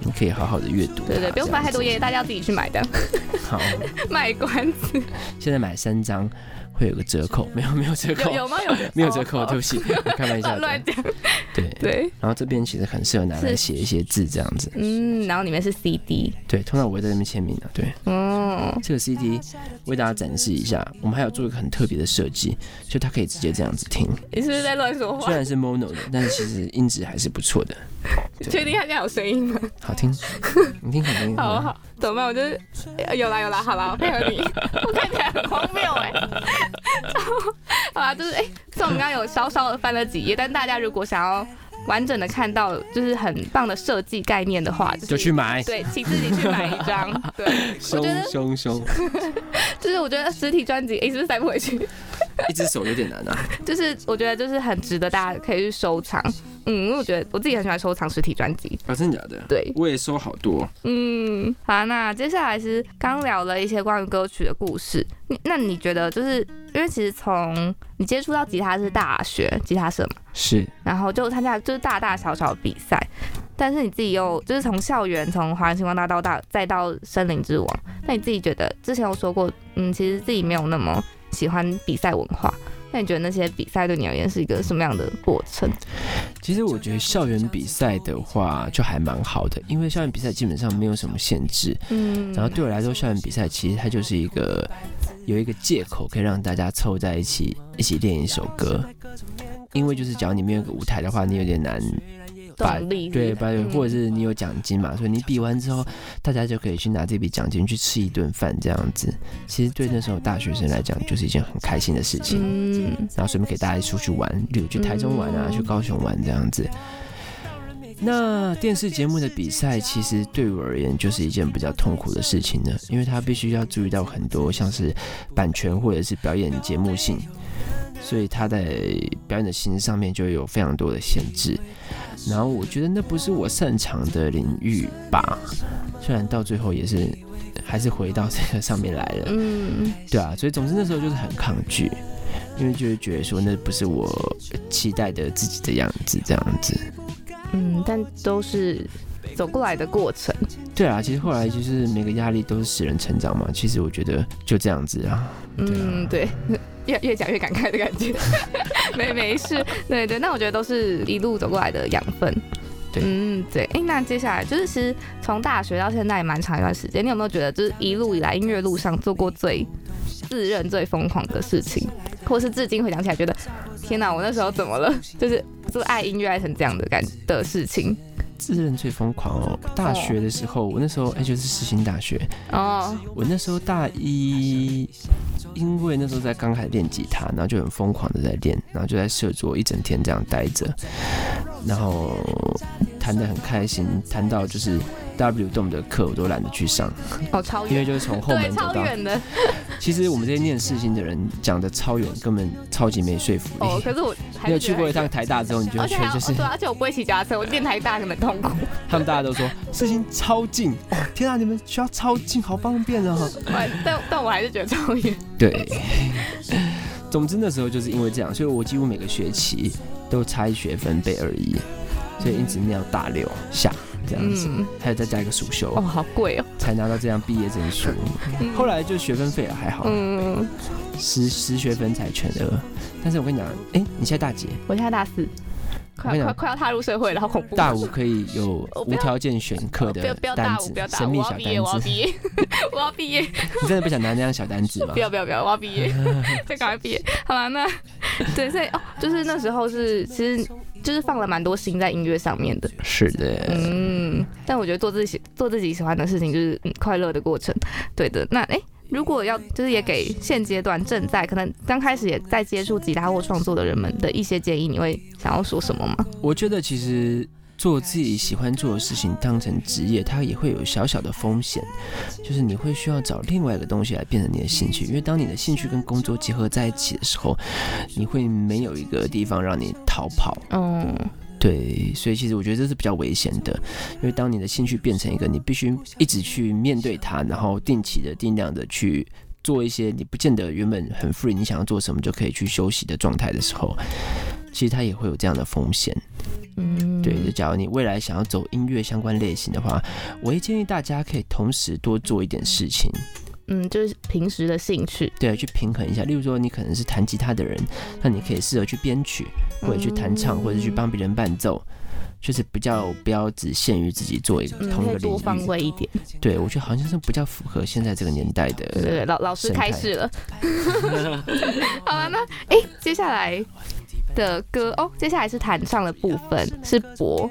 你可以好好的阅读。对对，不用翻太多页，大家要自己去买的。好，卖关子。现在买三张会有个折扣，没有没有折扣有，有吗？有没有折扣，哦对不起，我开玩笑的。乱讲。对。对，然后这边其实很适合拿来是写一些字，这样子。嗯，然后里面是 CD，对，通常我会在那边签名的。对，哦，这个 CD 为大家展示一下，我们还有做一个很特别的设计，就它可以直接这样子听。你是不是在乱说话？虽然是 mono 的，但是其实音质还是不错的，确定它现在有声音吗？好听。你听好听。好好，怎么办？我就是呃有啦有啦，好啦，我配合你。我看起来很荒谬哎、好啦，就是哎，虽然我们刚刚有稍稍的翻了几页，但大家如果想要完整的看到就是很棒的设计概念的话，就去买。对，请自己去买一张。对，我凶凶凶，就是我觉得实体专辑，哎、是不是塞不回去？一只手有点难啊。就是我觉得就是很值得大家可以去收藏。嗯，因为我觉得我自己很喜欢收藏实体专辑。啊，真的假的？对，我也收好多。嗯，好啊、那接下来是刚聊了一些关于歌曲的故事。你那你觉得就是因为其实从你接触到吉他是大学吉他社嘛，是，然后就参加就是大大小小的比赛，但是你自己又就是从校园从华人星光大道大再到森林之王，那你自己觉得之前有说过，嗯，其实自己没有那么喜欢比赛文化。那你觉得那些比赛对你而言是一个什么样的过程？其实我觉得校园比赛的话就还蛮好的，因为校园比赛基本上没有什么限制。嗯，然后对我来说，校园比赛其实它就是一个有一个借口，可以让大家凑在一起一起练一首歌。因为就是，只要你没有个舞台的话，你有点难把对，把嗯或者是你有奖金嘛，所以你比完之后，大家就可以去拿这笔奖金去吃一顿饭这样子。其实对那时候大学生来讲，就是一件很开心的事情。嗯然后顺便给大家出去玩，例如去台中玩啊，嗯去高雄玩这样子。那电视节目的比赛，其实对我而言就是一件比较痛苦的事情呢，因为它必须要注意到很多像是版权或者是表演节目性，所以它在表演的形式上面就有非常多的限制。然后我觉得那不是我擅长的领域吧，虽然到最后也是还是回到这个上面来了。嗯对啊，所以总之那时候就是很抗拒，因为就是觉得说那不是我期待的自己的样子，这样子。嗯，但都是走过来的过程。对啊，其实后来就是每个压力都是使人成长嘛。其实我觉得就这样子啊。嗯，对，越越讲越感慨的感觉。没没事，对对，那我觉得都是一路走过来的养分。对嗯，对。哎、那接下来就是其实从大学到现在也蛮长一段时间，你有没有觉得就是一路以来音乐路上做过最自认最疯狂的事情，或是至今回想起来觉得天哪，我那时候怎么了？就是就是爱音乐爱成这样的感的事情。自认最疯狂哦。大学的时候，我那时候哎、就是世新大学，哦，我那时候大一，因为那时候在刚开始练吉他，然后就很疯狂的在练，然后就在社桌一整天这样待着，然后弹得很开心，弹到就是 W 动的课我都懒得去上，哦，超远，因为就是从后对，门走到。超远的。其实我们这些念四新的人讲的超远，根本超级没说服力。哦，可是我还 你有去过一趟台大之后，你就会而且觉得就是而且我不会骑脚踏车，我练台大可能很痛苦。他们大家都说四新超近，哦天啊，你们学校超近，好方便啊！对但但我还是觉得超远。对，总之那时候就是因为这样，所以我几乎每个学期都差一学分背二一，所以一直念到大六下这样子，嗯，还有再加一个暑修，哦，好贵哦。才拿到这样毕业证书。嗯后来就学分费了还好，嗯，十十学分才全额。但是我跟你讲，哎、你现在大几？我现在大四，快快快要踏入社会了，好恐怖。大五可以有无条件选课的单子不要，大五，神秘小我要毕业，我要单子。毕业，我要毕业，你真的不想拿那样小单子吗不？要不要不要，我要毕业，再赶快毕业。好了，那对，所以哦，就是那时候是其实就是放了蛮多心在音乐上面的。是的，嗯，但我觉得做自己做自己喜欢的事情就是、嗯、快乐的过程。对的，那哎。如果要就是也给现阶段正在可能刚开始也在接触吉他或创作的人们的一些建议，你会想要说什么吗？我觉得其实做自己喜欢做的事情当成职业，它也会有小小的风险，就是你会需要找另外一个东西来变成你的兴趣，因为当你的兴趣跟工作结合在一起的时候，你会没有一个地方让你逃跑。嗯对，所以其实我觉得这是比较危险的，因为当你的兴趣变成一个你必须一直去面对它，然后定期的、定量的去做一些你不见得原本很 free，你想要做什么就可以去休息的状态的时候，其实它也会有这样的风险。嗯，对，就假如你未来想要走音乐相关类型的话，我会建议大家可以同时多做一点事情，嗯，就是平时的兴趣，对，去平衡一下。例如说，你可能是弹吉他的人，那你可以试着去编曲，或者去弹唱，或者去帮别人伴奏。就是比较不要只限于自己做一个嗯，同一个方域，位一点。对我觉得好像是比较符合现在这个年代的。对，老老师开始了。好了，那哎、接下来的歌哦，接下来是弹唱的部分，是博，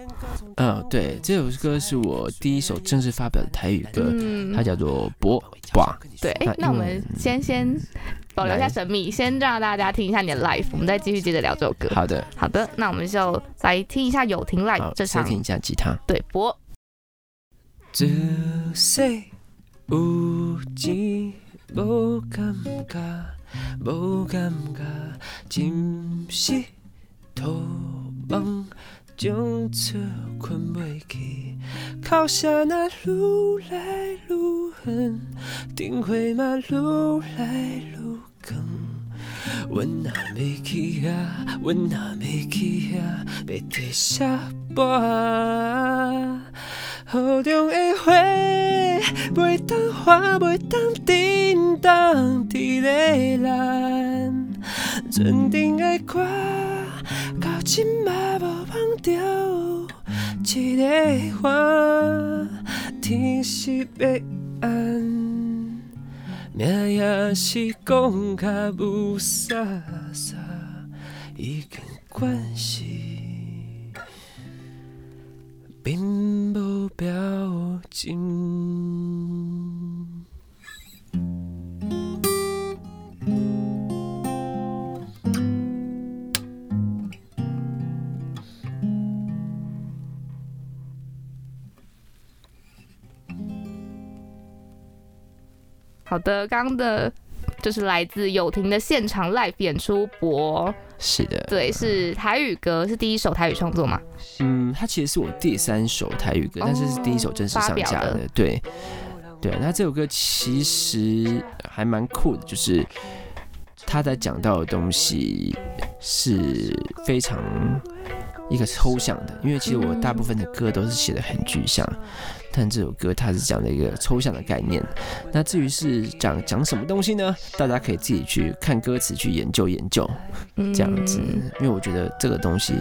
嗯，对，这首歌是我第一首正式发表的台语歌，嗯它叫做《博哇》。对，哎、那那我们先先保留一下神秘，先让大家听一下你的 live，我们再继续接着聊这首歌。好的，好的，那我们就来听一下友婷 live，这场先听一下吉他。对博。自细有钱无感觉，无感觉，真是土梦将错困袂去，哭声若愈来愈远，灯火嘛愈来愈光。阮若要去啊，阮若要去啊，要摕啥跋？雨中的花，袂当花，袂当震动伫咧咱。船顶的歌，到今嘛无忘着一个花，天是要暗，命也是讲甲有啥啥，已经关系。并无表情。好的，刚刚的就是来自友婷的现场 live 演出博，是的，对，是台语歌，是第一首台语创作嘛？嗯，它其实是我第三首台语歌，但是是第一首正式上架的。对，对，那这首歌其实还蛮酷的，就是他在讲到的东西是非常一个抽象的，因为其实我大部分的歌都是写的很具象，但这首歌它是讲的一个抽象的概念。那至于是讲讲什么东西呢？大家可以自己去看歌词去研究研究。嗯这样子，因为我觉得这个东西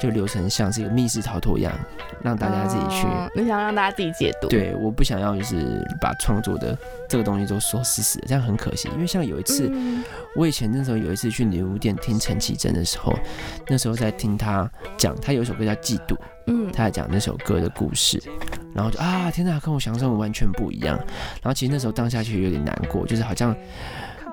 就流程像是一个密室逃脱一样，让大家自己去。哦你想让大家自己解读？，对，我不想要就是把创作的这个东西都说死死的，这样很可惜。因为像有一次，嗯我以前那时候有一次去女巫店听陈绮贞的时候，那时候在听她讲，她有一首歌叫《嫉妒》，嗯他在讲那首歌的故事，然后就啊，天哪，跟我想象中完全不一样。然后其实那时候当下其实有点难过，就是好像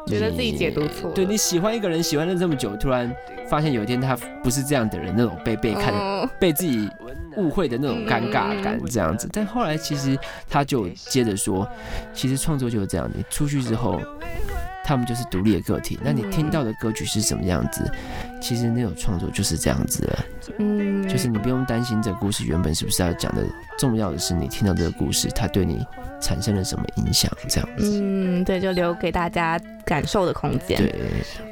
觉得自己解读错了对你喜欢一个人喜欢了这么久，突然发现有一天他不是这样的人，那种被被看、嗯被自己误会的那种尴尬感，这样子。但后来其实他就接着说，其实创作就是这样，你出去之后。他们就是独立的个体，那你听到的歌曲是什么样子？其实那种创作就是这样子了，嗯就是你不用担心这个故事原本是不是要讲的，重要的是你听到这个故事，它对你产生了什么影响，这样子。嗯，对，就留给大家感受的空间。对，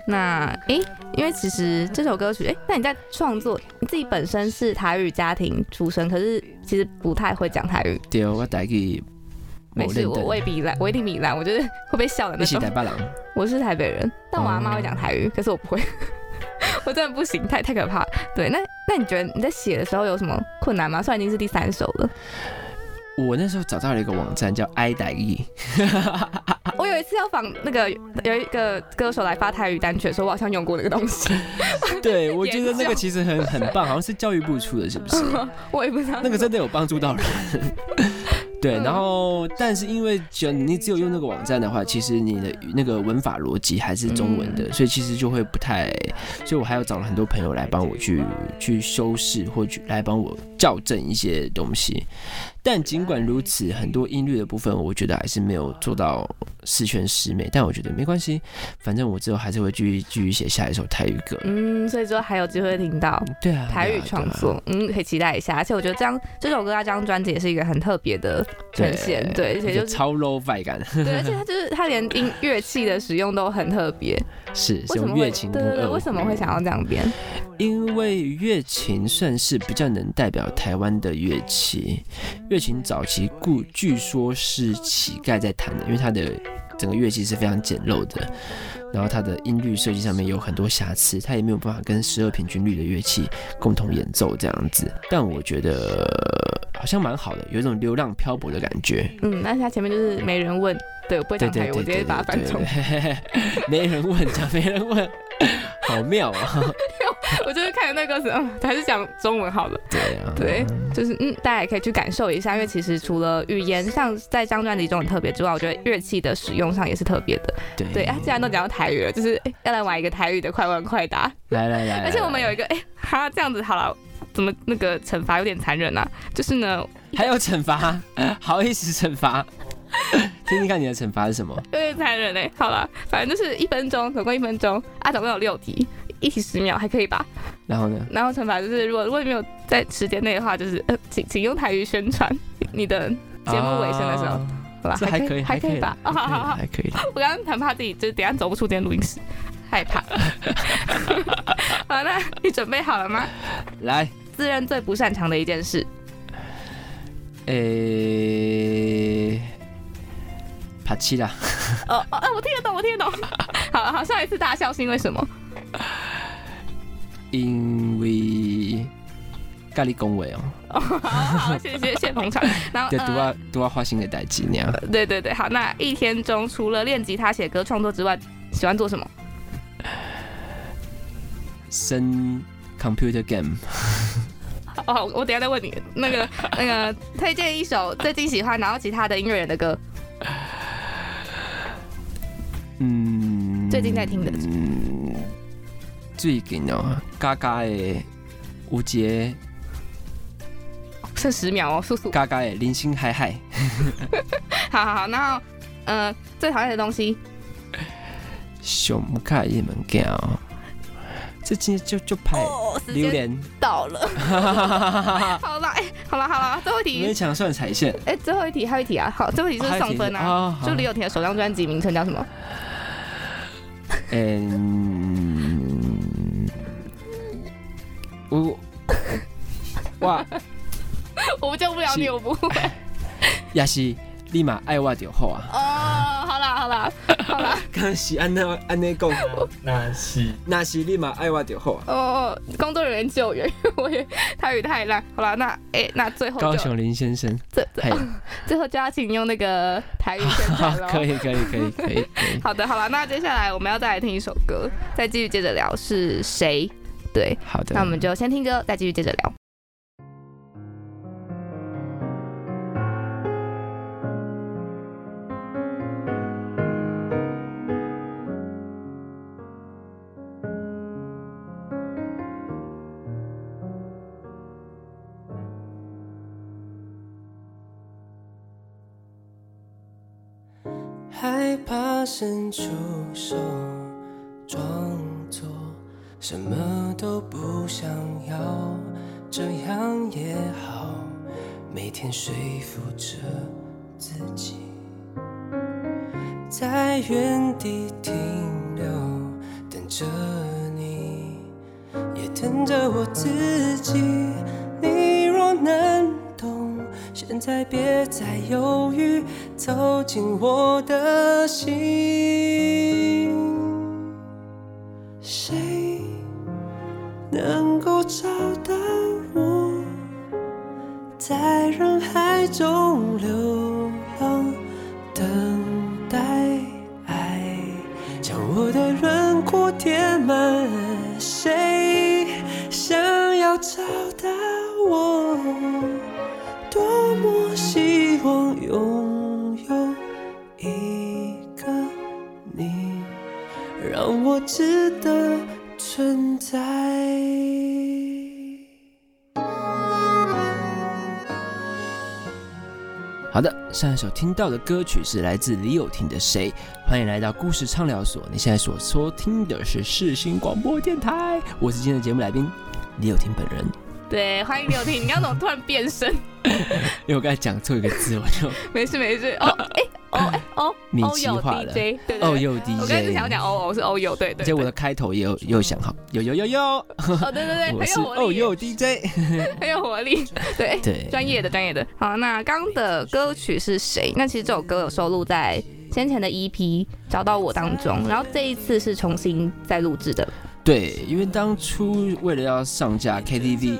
那诶，因为其实这首歌曲，诶，那你在创作，你自己本身是台语家庭出身，可是其实不太会讲台语。对，我带给没事，我我也比烂，我一定比烂，我就是会被笑的那种。我是台北人，但我阿妈会讲台语，可是我不会，我真的不行，太太可怕。对，那那你觉得你在写的时候有什么困难吗？虽然已经是第三首了，我那时候找到了一个网站叫 i 代译，我有一次要仿那个有一个歌手来发台语单曲的时候，我好像用过那个东西，对我觉得那个其实很很棒，好像是教育部出的，是不是？我也不知道那个真的有帮助到人。对，嗯然后但是因为就你只有用那个网站的话，其实你的那个文法逻辑还是中文的，嗯所以其实就会不太，所以我还要找了很多朋友来帮我去去修饰或去来帮我校正一些东西。但尽管如此，很多音律的部分，我觉得还是没有做到十全十美。但我觉得没关系，反正我之后还是会继续继续写下一首台语歌。嗯，所以之后还有机会听到对啊，台语创作，嗯，可以期待一下。而且我觉得这样这首歌啊，这张专辑也是一个很特别的呈现，对，而且就是超 low 快感，对，而且它就是它连音乐器的使用都很特别。是是为什么乐琴对为什么会想要这样编？因为乐琴算是比较能代表台湾的乐器，乐琴早期故据说是乞丐在弹的，因为它的整个乐器是非常简陋的，然后它的音律设计上面有很多瑕疵，它也没有办法跟十二平均律的乐器共同演奏这样子。但我觉得好像蛮好的，有一种流浪漂泊的感觉。嗯，但是它前面就是没人问，对，我不会讲台语，我直接把它翻中，没人问，讲没人问，好妙啊！我就是看那个嗯，还是讲中文好了。对啊，对，就是嗯，大家也可以去感受一下，因为其实除了语言上在这张专辑中很特别之外，我觉得乐器的使用上也是特别的。对对啊，既然都讲到台语了，就是、诶要来玩一个台语的快问快答。来来来，而且我们有一个，哎、哈，这样子好了，怎么那个惩罚有点残忍啊？就是呢，还有惩罚，好意思惩罚？听听看你的惩罚是什么？有点残忍哎、好了，反正就是一分钟，总共一分钟啊，总共有六题，一题十秒，还可以吧？然后呢？然后惩罚就是，如果如果你没有在时间内的话，就是呃，请请用台语宣传 你的节目尾声的时候，啊好吧？这还可以，还可以吧？啊，好好好，还可以。我刚刚很怕自己就是等下走不出这间录音室，害怕。好，那你准备好了吗？来，自认最不擅长的一件事，诶，爬七啦，哦哦，哦我听得懂，我听得懂。好好，上一次大笑是因为什么？因为咖喱恭维哦，谢谢谢谢捧场。然后对，都呃要都要花心的代志那样。对对对，好，那一天中除了练吉他、写歌、创作之外，喜欢做什么？生 computer game，哦，我等下再问你。那个 那个，推荐一首最近喜欢，然后其他的音乐人的歌。嗯，最近在听的嗯，最近哦，嘎嘎的吴杰，剩十秒哦，速速。嘎嘎的零星嗨嗨，好好好，然后呃，最讨厌的东西，熊卡一门件哦，这今就就拍榴莲，到了。好了，哎、好了好了，最后一题，勉强算踩线。哎、最后一题还有一题啊，好，最后一题是送分啊。啊就李友廷的首张专辑名称叫什么？嗯，我 哇，我救不了你，我不会。也是立马爱我就好啊。哦，好啦好啦好啦，刚是安那安那讲，那是那是立马爱我就好啊。哦，工作人员救援，我也台语太烂。好了，那哎、那最后就高雄林先生，最嘿，最后就要请用那个台语宣传喽。可以可以可以可以可以。好的，好了，那接下来我们要再来听一首歌，再继续接着聊是谁？对，好的，那我们就先听歌，再继续接着聊。害怕伸出手，什么都不想要，这样也好，每天说服着自己，在原地停留，等着你，也等着我自己。你若能懂，现在别再犹豫，走进我的心。中流浪，等待爱将我的轮廓填满？谁想要找到我？多么希望拥有一个你，让我值得存在。上一首听到的歌曲是来自李友廷的《谁》，欢迎来到故事畅聊所。你现在所收听的是世新广播电台，我是今天的节目来宾李友廷本人。对，欢迎刘婷，你刚怎么突然变身？因为我刚才讲错一个字，我就 没事没事。哦，哎，哦哎哦，米欧友奇化了 DJ，对对对。哦又我刚才是想要 DJ，讲欧欧是欧友，对对对。而且我的开头也有也有想好，有有有有，哦，对对对，我有活力，哦又 DJ，很有活力，对。对，专业的，专业的。好，那刚刚的歌曲是谁？那其实这首歌有收录在先前的 EP《找到我》当中，然后这一次是重新再录制的。对，因为当初为了要上架 KTV，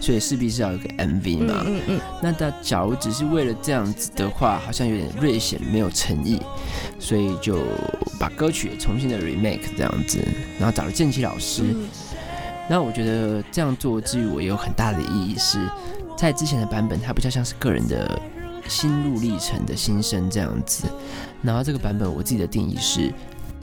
所以势必是要有个 MV 嘛。嗯嗯那他假如只是为了这样子的话，好像有点略显没有诚意，所以就把歌曲重新的 remake 这样子，然后找了建奇老师。嗯那我觉得这样做至于我也有很大的意义是，在之前的版本它比较像是个人的心路历程的心声这样子，然后这个版本我自己的定义是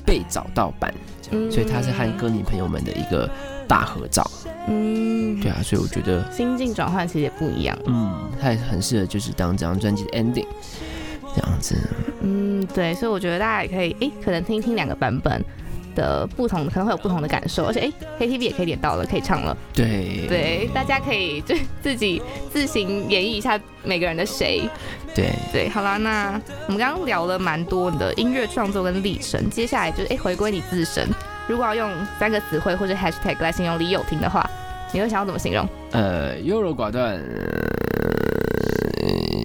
被找到版，嗯所以他是和歌迷朋友们的一个大合照。嗯，对啊，所以我觉得心境转换其实也不一样。嗯，他也很适合就是当这张专辑的 ending 这样子。嗯，对，所以我觉得大家也可以，诶，可能听听两个版本的不同，可能会有不同的感受，而且诶 KTV 也可以点到了，可以唱了。对对，大家可以就自己自行演绎一下每个人的谁。对对，好啦，那我们刚刚聊了蛮多你的音乐创作跟历程，接下来就是哎回归你自身。如果要用三个词汇或者 hashtag 来形容李友廷的话，你会想要怎么形容？呃，优柔寡断，呃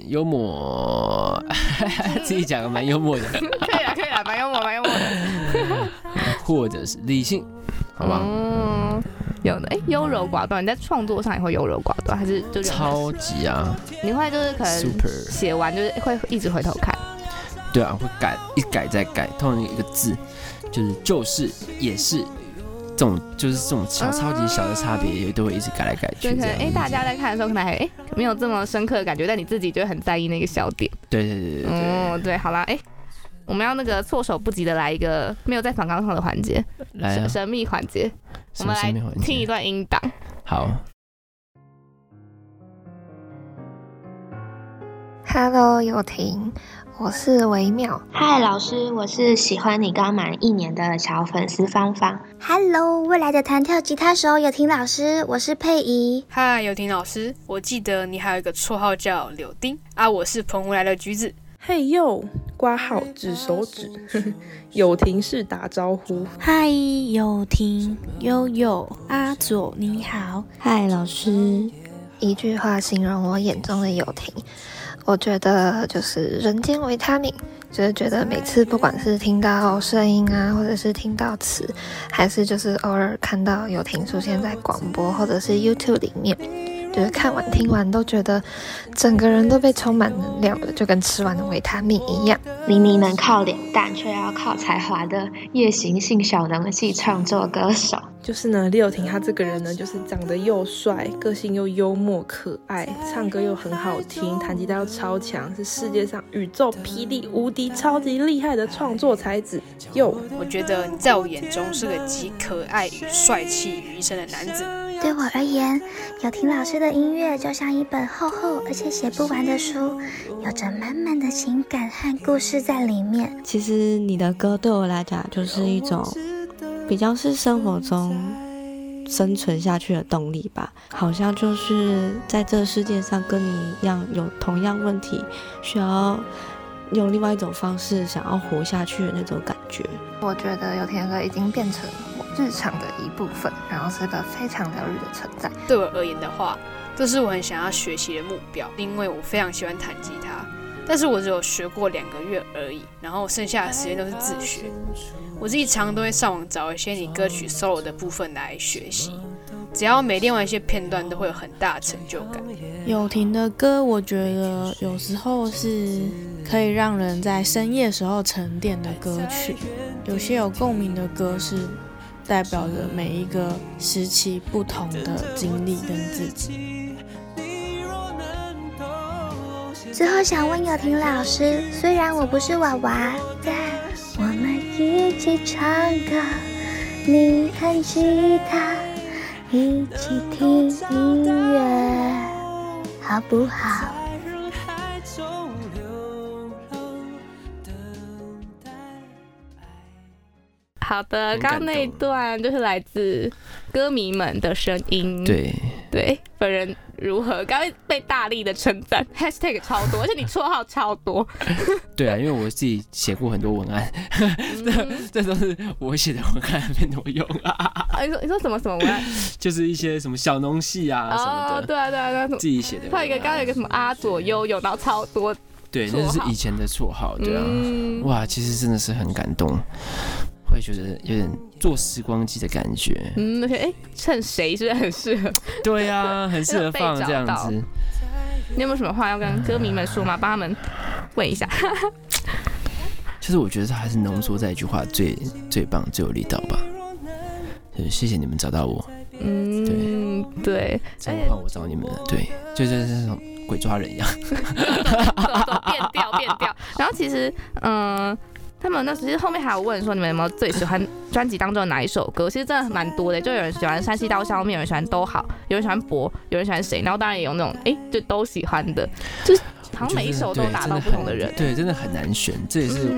幽默，自己讲的蛮幽默的，可以啦，可以啦，蛮幽默，蛮幽默的，或者是理性，好吧？嗯，有的，哎，优柔寡断，你在创作上也会优柔寡断，还是就是超级啊你会就是可能写完就是会一直回头看，对啊，会改一改再改，通常一个字就是就是也是。这种就是这种小超级小的差别，也都会一直改来改去。对可能哎大家在看的时候可能还哎没有这么深刻的感觉，但你自己就会很在意那个小点。对对对对对，哦，对，好啦，哎，我们要那个措手不及的来一个没有在反纲上的环节，来啊神，神秘环节，我们来听一段音档。好，Hello，友婷，我是微妙。嗨，老师，我是喜欢你刚满一年的小粉丝芳芳。Hello，未来的弹跳吉他手友婷老师，我是佩仪。嗨，友婷老师，我记得你还有一个绰号叫柳丁啊，我是澎湖来的橘子。嘿呦，挂号指手指，友婷是打招呼。嗨，友婷、悠悠、阿左，你好。嗨，老师，一句话形容我眼中的友婷，我觉得就是人间维他命，就是觉得每次不管是听到声音啊，或者是听到词，还是就是偶尔看到有听出现在广播或者是 YouTube 里面。就是看完听完都觉得整个人都被充满能量了，就跟吃完的维他命一样。明明能靠脸蛋，却要靠才华的夜行性小能系创作歌手。就是呢，李友廷他这个人呢，就是长得又帅，个性又幽默可爱，唱歌又很好听，弹吉他又超强，是世界上宇宙霹雳无敌超级厉害的创作才子。哟，我觉得你在我眼中是个集可爱与帅气于一身的男子。对我而言，有听老师的音乐就像一本厚厚而且写不完的书，有着满满的情感和故事在里面。其实你的歌对我来讲就是一种比较是生活中生存下去的动力吧，好像就是在这世界上跟你一样有同样问题，需要用另外一种方式想要活下去的那种感觉。我觉得有田哥已经变成。日常的一部分，然后是个非常疗愈的存在。对我而言的话，这是我很想要学习的目标，因为我非常喜欢弹吉他，但是我只有学过两个月而已，然后剩下的时间都是自学。我自己常常都会上网找一些你歌曲 solo 的部分来学习，只要每练完一些片段，都会有很大的成就感。有婷的歌，我觉得有时候是可以让人在深夜时候沉淀的歌曲，有些有共鸣的歌是。代表着每一个时期不同的经历跟自己。最后想问友婷老师，虽然我不是娃娃，但我们一起唱歌，你弹吉他，一起听音乐，好不好？好的，刚刚那一段就是来自歌迷们的声音。对对，本人如何？刚刚被大力的称赞，#hashtag 超多，而且你绰号超多。对啊，因为我自己写过很多文案，这这都是我写的文案，没怎么用啊。你说你说什么什么文案？就是一些什么小农戏啊什么的。对啊对啊对啊，自己写的。还有一个刚刚有一个什么阿左悠悠，然后超多。对，那是以前的绰号。对啊，哇，其实真的是很感动。会觉得有点坐时光机的感觉，嗯，而且哎，趁谁是不是很适合？对呀，很适合放这样子。你有没有什么话要跟歌迷们说吗？帮他们问一下。其实我觉得还是浓缩在一句话最最棒、最有力道吧。就是谢谢你们找到我。嗯，对对。这样的话我找你们了，对，就是那种鬼抓人一样。变调变调。然后其实，嗯。他们那其实后面还有问说你们有没有最喜欢专辑当中的哪一首歌？其实真的蛮多的，就有人喜欢山西刀削面，有人喜欢都好，有人喜欢博，有人喜欢谁，然后当然也有那种哎就都喜欢的，就是好像每一首都打到不同的人。对，真的很难选，这也是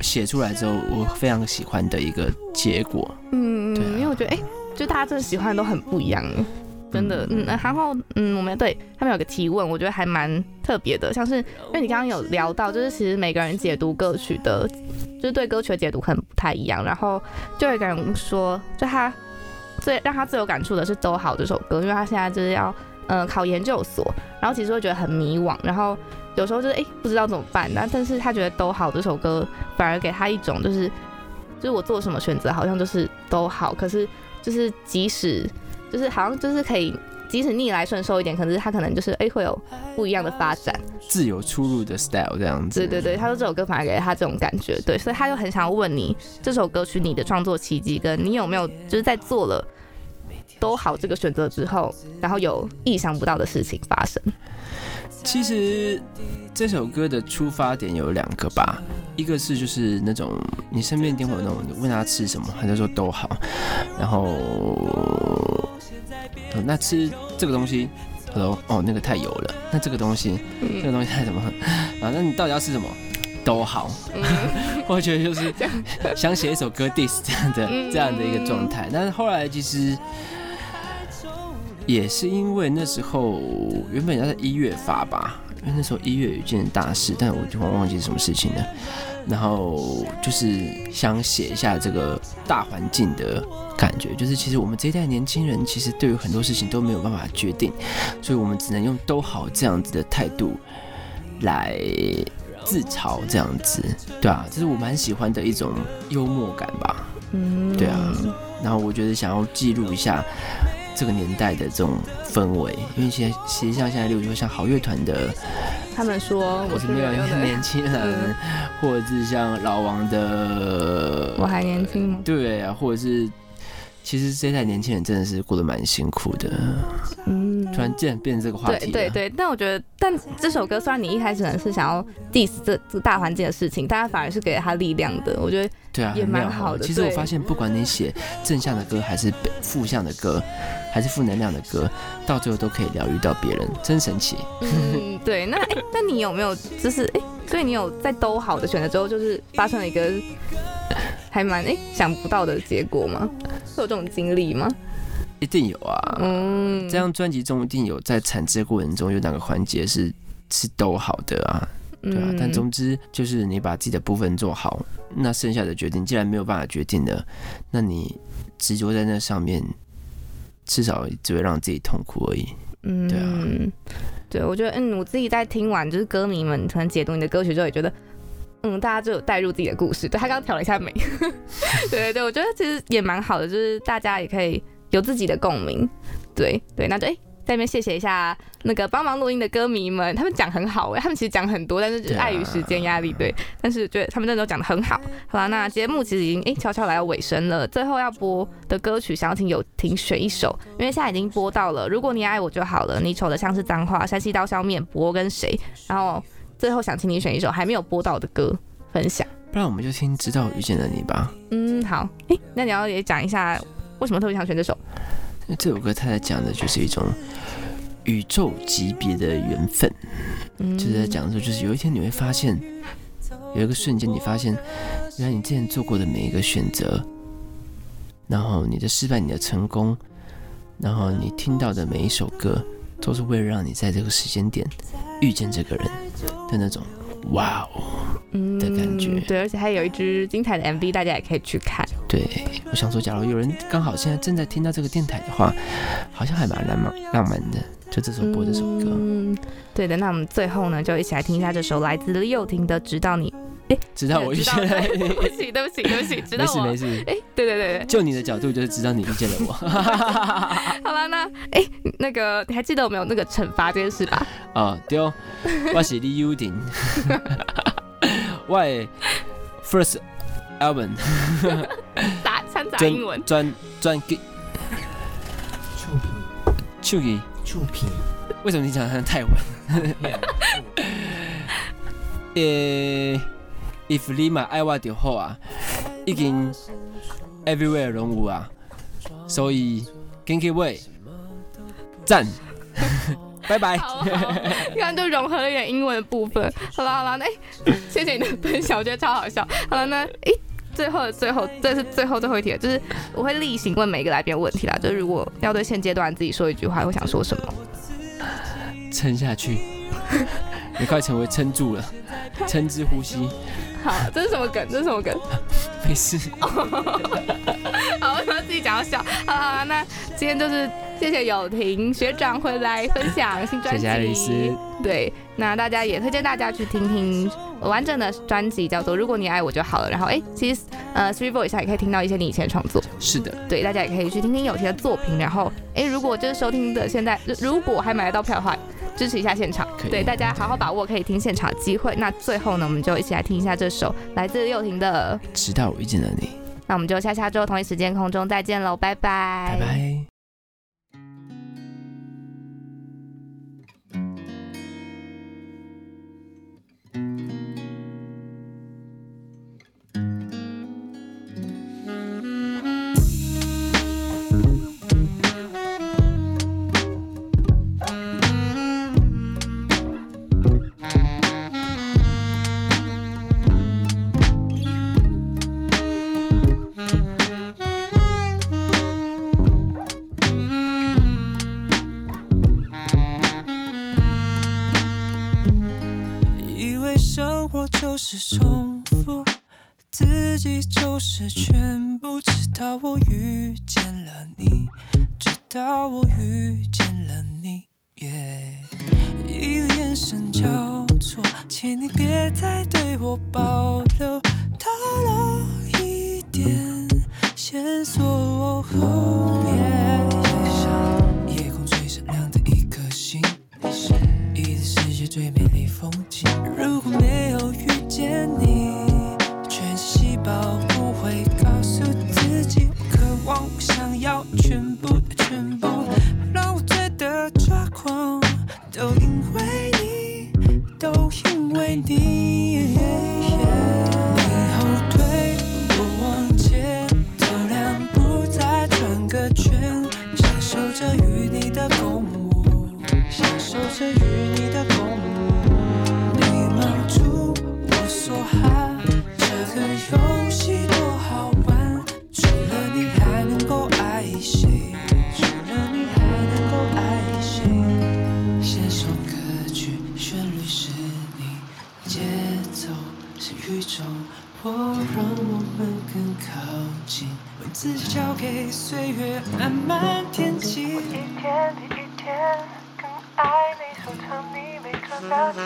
写出来之后我非常喜欢的一个结果。嗯，对，因为我觉得哎，就大家真的喜欢的都很不一样。真的，嗯，然后，嗯，我们对他们有个提问，我觉得还蛮特别的，像是因为你刚刚有聊到，就是其实每个人解读歌曲的，就是对歌曲的解读可能不太一样。然后就有一个人说，就他最让他最有感触的是《都好》这首歌，因为他现在就是要嗯考研究所，然后其实会觉得很迷惘，然后有时候就是哎不知道怎么办，但但是他觉得《都好》这首歌反而给他一种就是就是我做什么选择好像就是都好，可是就是即使。就是好像就是可以，即使逆来顺受一点，可是他可能就是哎会有不一样的发展，自由出入的 style 这样子。对对对，他说这首歌反而给他这种感觉，对，所以他就很想要问你这首歌曲你的创作奇迹，跟你有没有就是在做了都好这个选择之后，然后有意想不到的事情发生。其实这首歌的出发点有两个吧，一个是就是那种你身边一定会有那种你问他吃什么，他就说都好，然后。那吃这个东西，他说哦那个太油了。那这个东西，这个东西太什么？啊，那你到底要吃什么？都好。我觉得就是想写一首歌 diss 这样的这样的一个状态。但是后来其实也是因为那时候原本要在一月发吧，因为那时候一月有一件大事，但我就忘记是什么事情了。然后就是想写一下这个大环境的感觉，就是其实我们这一代年轻人其实对于很多事情都没有办法决定，所以我们只能用都好这样子的态度来自嘲这样子，对啊，这是我蛮喜欢的一种幽默感吧。嗯，对啊，然后我觉得想要记录一下这个年代的这种氛围，因为现在其实像现在，例如说像好乐团的，他们说我是没有没有的，年轻人，或者是像老王的，我还年轻吗？对啊，或者是其实这一代年轻人真的是过得蛮辛苦的。嗯，突然间变成这个话题，对对对，但我觉得，但这首歌虽然你一开始可能是想要 diss 这这大环境的事情，但它反而是给了他力量的。我觉得对啊，也蛮好的其实我发现，不管你写正向的歌，还是负向的歌，还是负能量的歌，到最后都可以疗愈到别人，真神奇。嗯，对，那哎、那你有没有就是哎、所以你有在都好的选择之后，就是发生了一个还蛮哎、想不到的结果吗？会有这种经历吗？一定有啊，嗯，这张专辑中一定有在产制过程中有哪个环节是是都好的啊，对啊。嗯但总之就是你把自己的部分做好，那剩下的决定既然没有办法决定的，那你执着在那上面，至少只会让自己痛苦而已。嗯，对啊对，我觉得，嗯，我自己在听完就是歌迷们可能解读你的歌曲之后，也觉得，嗯，大家就有带入自己的故事。对他刚刚调了一下眉，对对对，我觉得其实也蛮好的，就是大家也可以有自己的共鸣。对对，那就哎。在那边谢谢一下那个帮忙录音的歌迷们，他们讲很好哎、他们其实讲很多，但是就是碍于时间压力，对，但是觉得他们真的都讲的很好。好啦，那节目其实已经哎悄悄来到尾声了，最后要播的歌曲想要听友婷选一首，因为现在已经播到了，如果你爱我就好了，你丑的像是脏话，山西刀削面，博跟谁，然后最后想请你选一首还没有播到的歌分享。不然我们就听《直到遇见了你》吧。嗯，好，哎、那你要也讲一下为什么特别想选这首？因为这首歌它在讲的就是一种宇宙级别的缘分，嗯，就是在讲说，就是有一天你会发现，有一个瞬间你发现，原来你之前做过的每一个选择，然后你的失败、你的成功，然后你听到的每一首歌，都是为了让你在这个时间点遇见这个人的那种哇哦。嗯的感觉对，而且还有一支精彩的 MV，大家也可以去看。对，我想说，假如有人刚好现在正在听到这个电台的话，好像还蛮浪漫浪漫的。就这首播这首歌，嗯，对的。那我们最后呢，就一起来听一下这首来自李友廷的《直到你》。哎直到我遇见了对你。不起，对不起，对不起，直到我。没事没事，哎，对对对对，就你的角度就是直到你遇见了我。好了，那哎，那个你还记得我们有那个惩罚这件事吧？啊，对哦，我是李友廷，我的 first album 打掺杂英文。专专辑，手机触屏，为什么你讲得像泰文？诶，if 你嘛爱我就好啊，已经 everywhere 拢有啊，所以紧去买，赞，拜拜。好好，你看就融合了一点英文的部分。好了好了，那、哎谢谢你的分享，我觉得超好笑。好了，那哎、最后的最后，这是最后最后一题了，就是我会例行问每一个来宾问题啦。就是如果要对现阶段自己说一句话，会想说什么？撑下去，你快成为撑住了，撑之呼吸，好，这是什么梗？这是什么梗？没事。好，我要自己讲要笑。好了好了，那今天就是谢谢友婷学长回来分享新专辑。谢谢爱丽丝。对，那大家也推荐大家去听听完整的专辑，叫做《如果你爱我就好了》。然后，哎，其实呃，Three Voice 上也可以听到一些你以前的创作。是的，对，大家也可以去听听有婷的作品。然后，哎，如果就是收听的现在，如果还买得到票的话，支持一下现场对，大家好好把握可以听现场的机会。那最后呢，我们就一起来听一下这首来自幼婷的。直到我遇见了你，那我们就下下周同一时间空中再见喽，拜拜，拜拜。就表情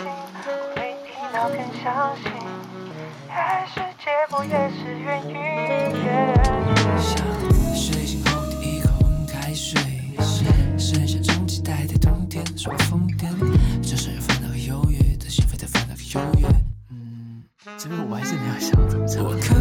我更也是睡醒后一口开水期待的冬天烦恼忧郁的在烦恼和忧郁嗯这边我还是没有想怎么唱